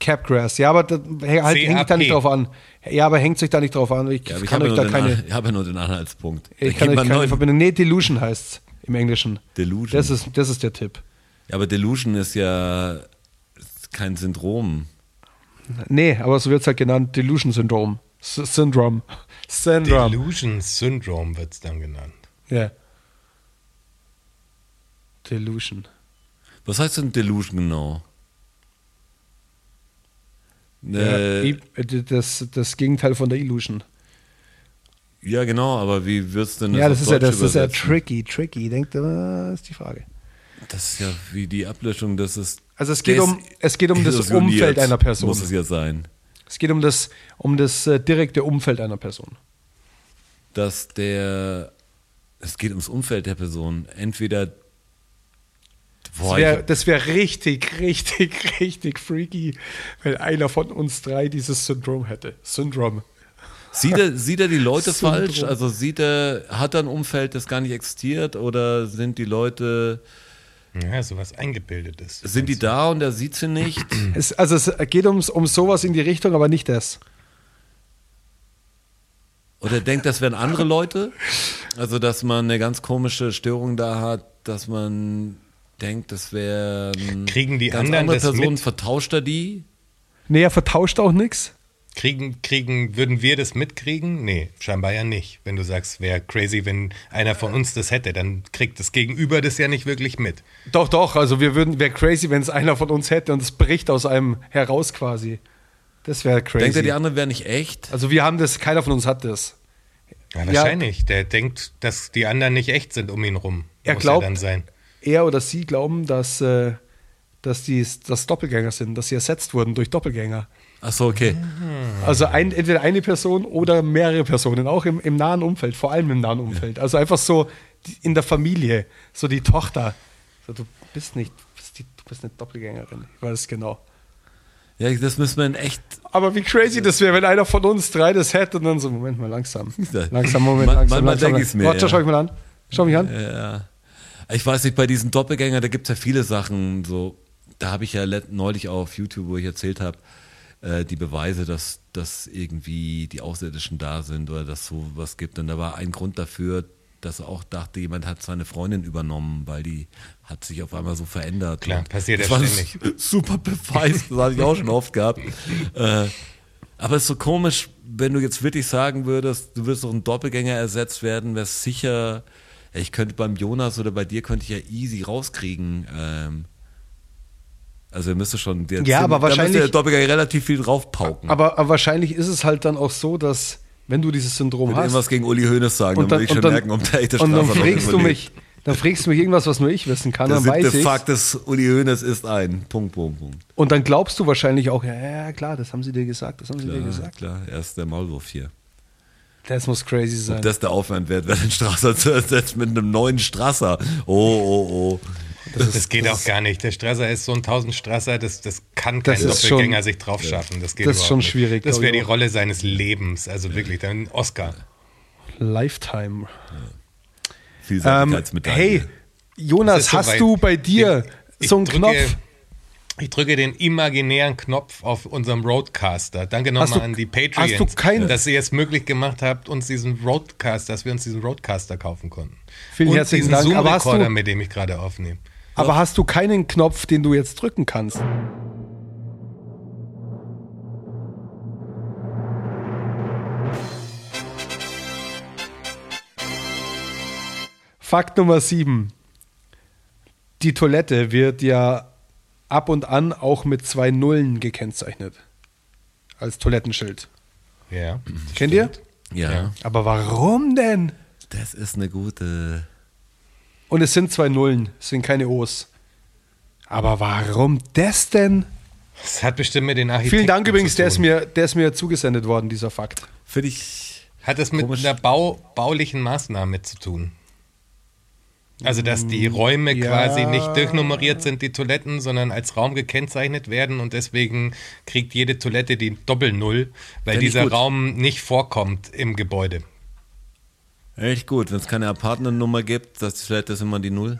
Capgrass. Ja, aber das halt, hängt sich da nicht drauf an. Ja, aber hängt sich da nicht drauf an. Ich Ja, ich kann habe euch ja, da nur den keine, An- ich habe ja nur den Anhaltspunkt. Da ich kann euch keine neu- Verbindung. Nee, Delusion heißt es im Englischen. Delusion. Das ist, das ist der Tipp. Ja, aber Delusion ist ja kein Syndrom. Nee, aber so wird es halt genannt. Delusion-Syndrom. Syndrom. Syndrom. Delusion Syndrome wird es dann genannt. Ja. Delusion. Was heißt denn Delusion genau? Ja, Äh, das, das Gegenteil von der Illusion. ja, genau, aber wie wird's denn Ja, das auf ist ja, das ist ja tricky, tricky. Denkt, äh, ist die Frage. Das ist ja wie die Ablöschung, das ist. Also es geht um- es geht um das Umfeld einer Person. Muss es ja sein. Es geht um das, um das äh, direkte Umfeld einer Person. Dass der. Es geht ums Umfeld der Person. Entweder. Das Boah, wäre das wär richtig, richtig, richtig freaky, wenn einer von uns drei dieses Syndrom hätte. Syndrom. sieht, er, sieht er die Leute Syndrom. falsch? Also sieht er, hat er ein Umfeld, das gar nicht existiert? Oder sind die Leute. Ja, sowas eingebildetes. Sind die da und er sieht sie nicht? [clears throat] Es, also es geht ums, um sowas in die Richtung, aber nicht das. Oder denkt, das wären andere Leute? Also, dass man eine ganz komische Störung da hat, dass man denkt, das wären Kriegen die ganz anderen andere das Personen, mit? vertauscht er die? Nee, er vertauscht auch nichts. Kriegen, kriegen, würden wir das mitkriegen? Nee, scheinbar ja nicht. Wenn du sagst, wäre crazy, wenn einer von uns das hätte, dann kriegt das Gegenüber das ja nicht wirklich mit. Doch, doch, also wir würden, wäre crazy, wenn es einer von uns hätte und es bricht aus einem heraus quasi. Das wäre crazy. Denkt er, die anderen wären nicht echt? also wir haben das, keiner von uns hat das. Ja, wahrscheinlich. Der denkt, dass die anderen nicht echt sind um ihn rum. Er Muss glaubt- ja dann sein. Er oder sie glauben, dass, äh, dass die dass Doppelgänger sind, dass sie ersetzt wurden durch Doppelgänger. Ach so, okay. Also ein, entweder eine Person oder mehrere Personen, auch im, im nahen Umfeld, vor allem im nahen Umfeld. Also einfach so in der Familie, so die Tochter. So, du bist nicht, bist die, du bist eine Doppelgängerin. Ich weiß es genau. Ja, das müssen wir in echt. Aber wie crazy das wäre, wenn einer von uns drei das hätte und dann so, Moment mal, langsam. [laughs] Langsam, Moment, Man- langsam. manchmal langsam. denk ich's mir, Roger, ja. schau ich mal an. Schau mich an. Ja. Ich weiß nicht, bei diesen Doppelgängern, da gibt es ja viele Sachen. So, da habe ich ja neulich auch auf YouTube, wo ich erzählt habe, äh, die Beweise, dass, dass irgendwie die Außerirdischen da sind oder dass so was gibt. Und da war ein Grund dafür, dass er auch dachte, jemand hat seine Freundin übernommen, weil die hat sich auf einmal so verändert. Klar, Und passiert das ja ständig. [laughs] Super Beweis, das habe ich auch schon oft gehabt. [laughs] Äh, aber es ist so komisch, wenn du jetzt wirklich sagen würdest, du wirst durch einen Doppelgänger ersetzt werden, wäre es sicher, ich könnte beim Jonas oder bei dir könnte ich ja easy rauskriegen. Ähm, also ihr müsste schon, der, Ja, aber da müsste wahrscheinlich- der Doppelgänger relativ viel draufpauken. Aber, aber wahrscheinlich ist es halt dann auch so, dass, wenn du dieses Syndrom ich hast. irgendwas gegen Uli Hoeneß sagen, dann, würde ich schon merken, ob der echte und dann fragst du mich, dann fragst du mich irgendwas, was nur ich wissen kann, Der dann weiß siebte ich. Fakt des Uli Hoeneß ist ein. Punkt, Punkt, Punkt. Und dann glaubst du wahrscheinlich auch, ja, ja, klar, das haben sie dir gesagt, das haben sie dir Klar, gesagt. klar, er ist der Maulwurf hier. Das muss crazy sein. Ob das der Aufwand wert wäre, den Strasser [laughs] zu ersetzen mit einem neuen Strasser. Oh, oh, oh. Das, geht auch gar nicht. Der Strasser ist so ein 1000 Strasser, das, das kann Das kein ist Doppelgänger schon- sich drauf schaffen. Das geht Das ist schon nicht. schwierig, Das wäre die. Rolle seines Lebens. Also wirklich, dann Oscar. Lifetime. Ähm, Vielseitigkeitsmedaille. hey, Jonas, hast du bei dir Ich- so einen drücke- Knopf? Ich drücke den imaginären Knopf auf unserem Roadcaster. Danke nochmal an die hast Patreons, dass ihr es möglich gemacht habt, uns diesen Roadcaster, dass wir uns diesen Roadcaster kaufen konnten. Vielen Und herzlichen diesen Dank. Du, mit dem ich gerade aufnehme. Aber hast du keinen Knopf, den du jetzt drücken kannst? Fakt Nummer 7. Die Toilette wird ja ab und an auch mit zwei Nullen gekennzeichnet. Als Toilettenschild. Ja. Kennt ihr? Ja, Ja. Aber warum denn? das ist eine gute. Und es sind zwei Nullen, es sind keine O's. Aber warum das denn? Das hat bestimmt mit den Architekten Vielen Dank übrigens, der ist, mir, der ist mir zugesendet worden, dieser Fakt. Finde ich. Hat es mit Komisch. einer Bau, baulichen Maßnahme zu tun? Also, dass die Räume ja. quasi nicht durchnummeriert sind, die Toiletten, sondern als Raum gekennzeichnet werden und deswegen kriegt jede Toilette die Doppel-Null, weil Find ich dieser. Raum nicht vorkommt im Gebäude. Echt gut, wenn es keine Apartmentnummer gibt, das ist vielleicht das immer die Null.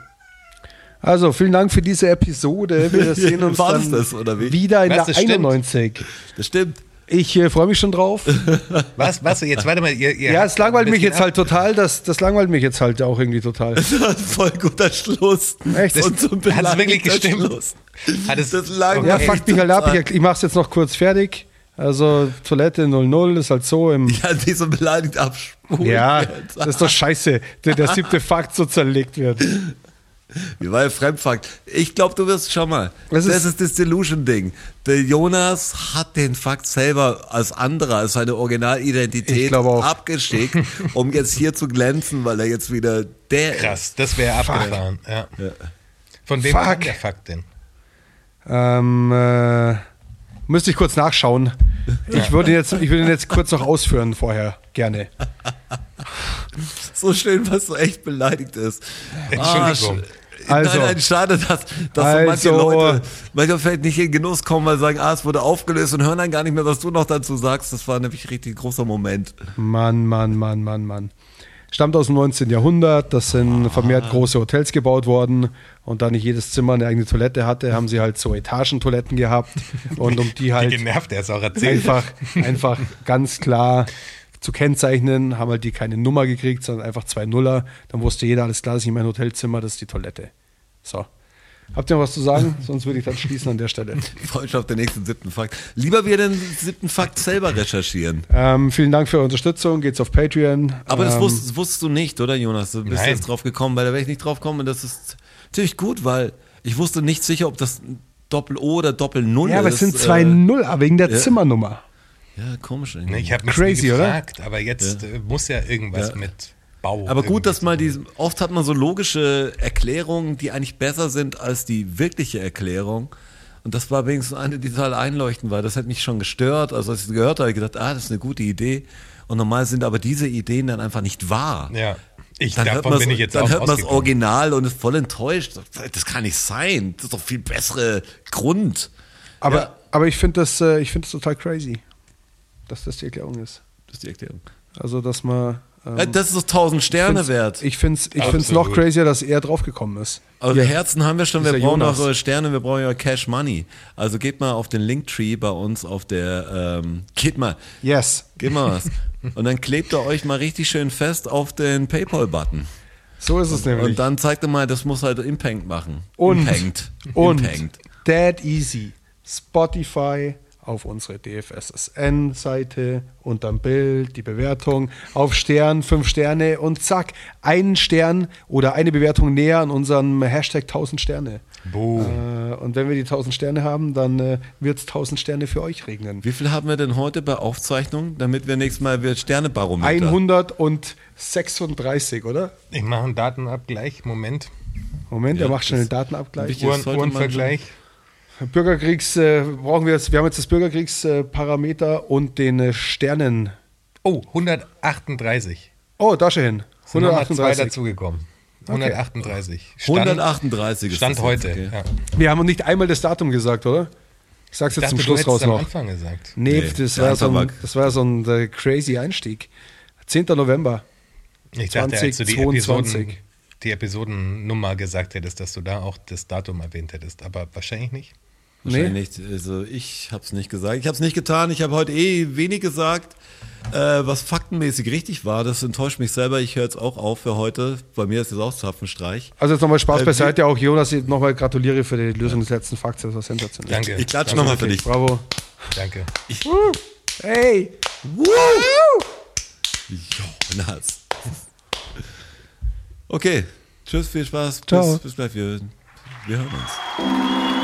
Also, vielen Dank für diese Episode. Wir [laughs] sehen uns dann das, oder wie? wieder in Was, der das stimmt? 91. Das stimmt. Ich äh, freue mich schon drauf. [laughs] Was, was, jetzt warte mal. Ihr, ihr ja, es langweilt mich jetzt halt total. Das, das langweilt mich jetzt halt auch irgendwie total. [laughs] Das war ein voll guter Schluss. Echt? Und so ein Hat es wirklich gestimmt? Schluss. Hat es- das lang Ja, fuck mich halt ab. Ich, ich mach's jetzt noch kurz fertig. Also, Toilette 00 ist halt so im. Ja, die so beleidigt abspulen. Ja, jetzt. das ist doch scheiße, der, der siebte Fakt so zerlegt wird. Wie war der Fremdfakt? Ich glaube, du wirst schon mal. Was das ist- ist das Delusion-Ding. Der Jonas hat den Fakt selber als anderer, als seine Originalidentität abgeschickt, um jetzt hier zu glänzen, weil er jetzt wieder der ist. Krass, das wäre abgefahren. Ja. Von wem Fuck. kam der Fakt denn? Ähm, äh, müsste ich kurz nachschauen. Ich würde ihn jetzt, ich würde ihn jetzt kurz noch ausführen vorher, gerne. So schön, was so echt beleidigt ist. Entschuldigung. sch- Also- nein, nein, schade, dass, dass so manche Also- Leute manchmal vielleicht nicht in Genuss kommen, weil sie sagen, ah, es wurde aufgelöst und hören dann gar nicht mehr, was du noch dazu sagst. Das war nämlich ein richtig großer Moment. Mann, Mann, Mann, Mann, Mann. Stammt aus dem 19. Jahrhundert, das sind vermehrt große Hotels gebaut worden und da nicht jedes Zimmer eine eigene Toilette hatte, haben sie halt so Etagentoiletten gehabt und um die Wie halt genervt er es auch erzählt. einfach, einfach ganz klar zu kennzeichnen, haben halt die keine Nummer gekriegt, sondern einfach zwei Nuller. Dann wusste jeder, alles klar, das ist nicht mein Hotelzimmer, das ist die Toilette. So. Habt ihr noch was zu sagen? [laughs] Sonst würde ich dann schließen an der Stelle. [laughs] Ich freue mich auf den nächsten siebten Fakt. Lieber wir den siebten Fakt selber recherchieren. Ähm, vielen Dank für eure Unterstützung. Geht's auf Patreon. Aber das ähm, wusstest, das wusstest du nicht, oder Jonas? Du bist Nein. jetzt drauf gekommen, weil da wäre ich nicht drauf gekommen. Und das ist natürlich gut, weil ich wusste nicht sicher, ob das Doppel-O oder Doppel-Null Ja, aber ist. es sind zwei Äh, Null, aber wegen der ja. Zimmernummer. ja, komisch. irgendwie. Ich habe mich Crazy, nie oder? gefragt, aber jetzt äh, muss ja irgendwas Ja. mit Bau. Aber gut, dass irgendwie mal zu tun. die, oft hat man so logische Erklärungen, die eigentlich besser sind als die wirkliche Erklärung. Und das war wenigstens eine, die total einleuchtend war. Das hat mich schon gestört. Also als ich es gehört habe, habe ich gedacht, ah, das ist eine gute Idee. Und normal sind aber diese Ideen dann einfach nicht wahr. Ja, ich, Dann hört davon man bin ich jetzt dann auch hört man das. Original und ist voll enttäuscht. Das kann nicht sein. Das ist doch viel bessere Grund. Aber, Ja. aber ich finde das, äh, ich find das total crazy, dass das die Erklärung ist. Das ist die Erklärung. Also, dass man. Ähm, Äh, Das ist doch 1000 Sterne find's- wert. Ich finde es ich find's noch crazier, dass er draufgekommen ist. Aber wir Herzen haben wir schon, wir brauchen Jonas. auch eure Sterne, wir brauchen ja Cash Money. Also geht mal auf den Linktree bei uns auf der, ähm, geht mal, Yes. geht mal was. Und dann klebt ihr euch mal richtig schön fest auf den Paypal-Button. So ist es nämlich. Und dann zeigt ihr mal, das muss halt Impact machen. Und- Impact. Und Impact. Dead Easy. Spotify auf unsere DFSSN-Seite und dann Bild, die Bewertung auf Stern, fünf Sterne und zack, einen Stern oder eine Bewertung näher an unserem Hashtag 1000 Sterne. Boom. Äh, und wenn wir die 1000 Sterne haben, dann äh, wird es 1000 Sterne für euch regnen. Wie viel haben wir denn heute bei Aufzeichnung, damit wir nächstes Mal wir Sternebarometer? 136, oder? Ich mache einen Datenabgleich. Moment. Moment, Ja, er macht schnell einen Datenabgleich. Uhren, Uhrenvergleich. Bürgerkriegs, äh, brauchen wir jetzt, wir haben jetzt das Bürgerkriegsparameter und den äh, Sternen. Oh, 138. Oh, da schon hin. Sind nochmal zwei 138. dazugekommen. 138. Stand, 138 ist Stand das heute. okay. Ja. Wir haben nicht einmal das Datum gesagt, oder? Ich sag's Ich jetzt dachte, zum Schluss raus am noch. Anfang gesagt. Nee, Nee, das, war so ein, das war so ein äh, crazy Einstieg. 10. November. Ich dachte, als du die, 2022. Episoden, die Episodennummer gesagt hättest, dass du da auch das Datum erwähnt hättest. Aber wahrscheinlich nicht. Wahrscheinlich nicht. Also ich habe es nicht gesagt. Ich habe es nicht getan. Ich habe heute eh wenig gesagt, äh, was faktenmäßig richtig war. Das enttäuscht mich selber. Ich höre jetzt auch auf für heute. Bei mir ist es auch Zapfenstreich. Also jetzt nochmal Spaß Äh, beiseite. Auch Jonas, ich nochmal gratuliere für die Lösung des letzten Fakts. Das war sensationell. Danke. Ich klatsche nochmal für dich. Bravo. Danke. Hey! Jonas. Okay. Tschüss, viel Spaß. Ciao. Bis, bis gleich. Wir, wir hören uns.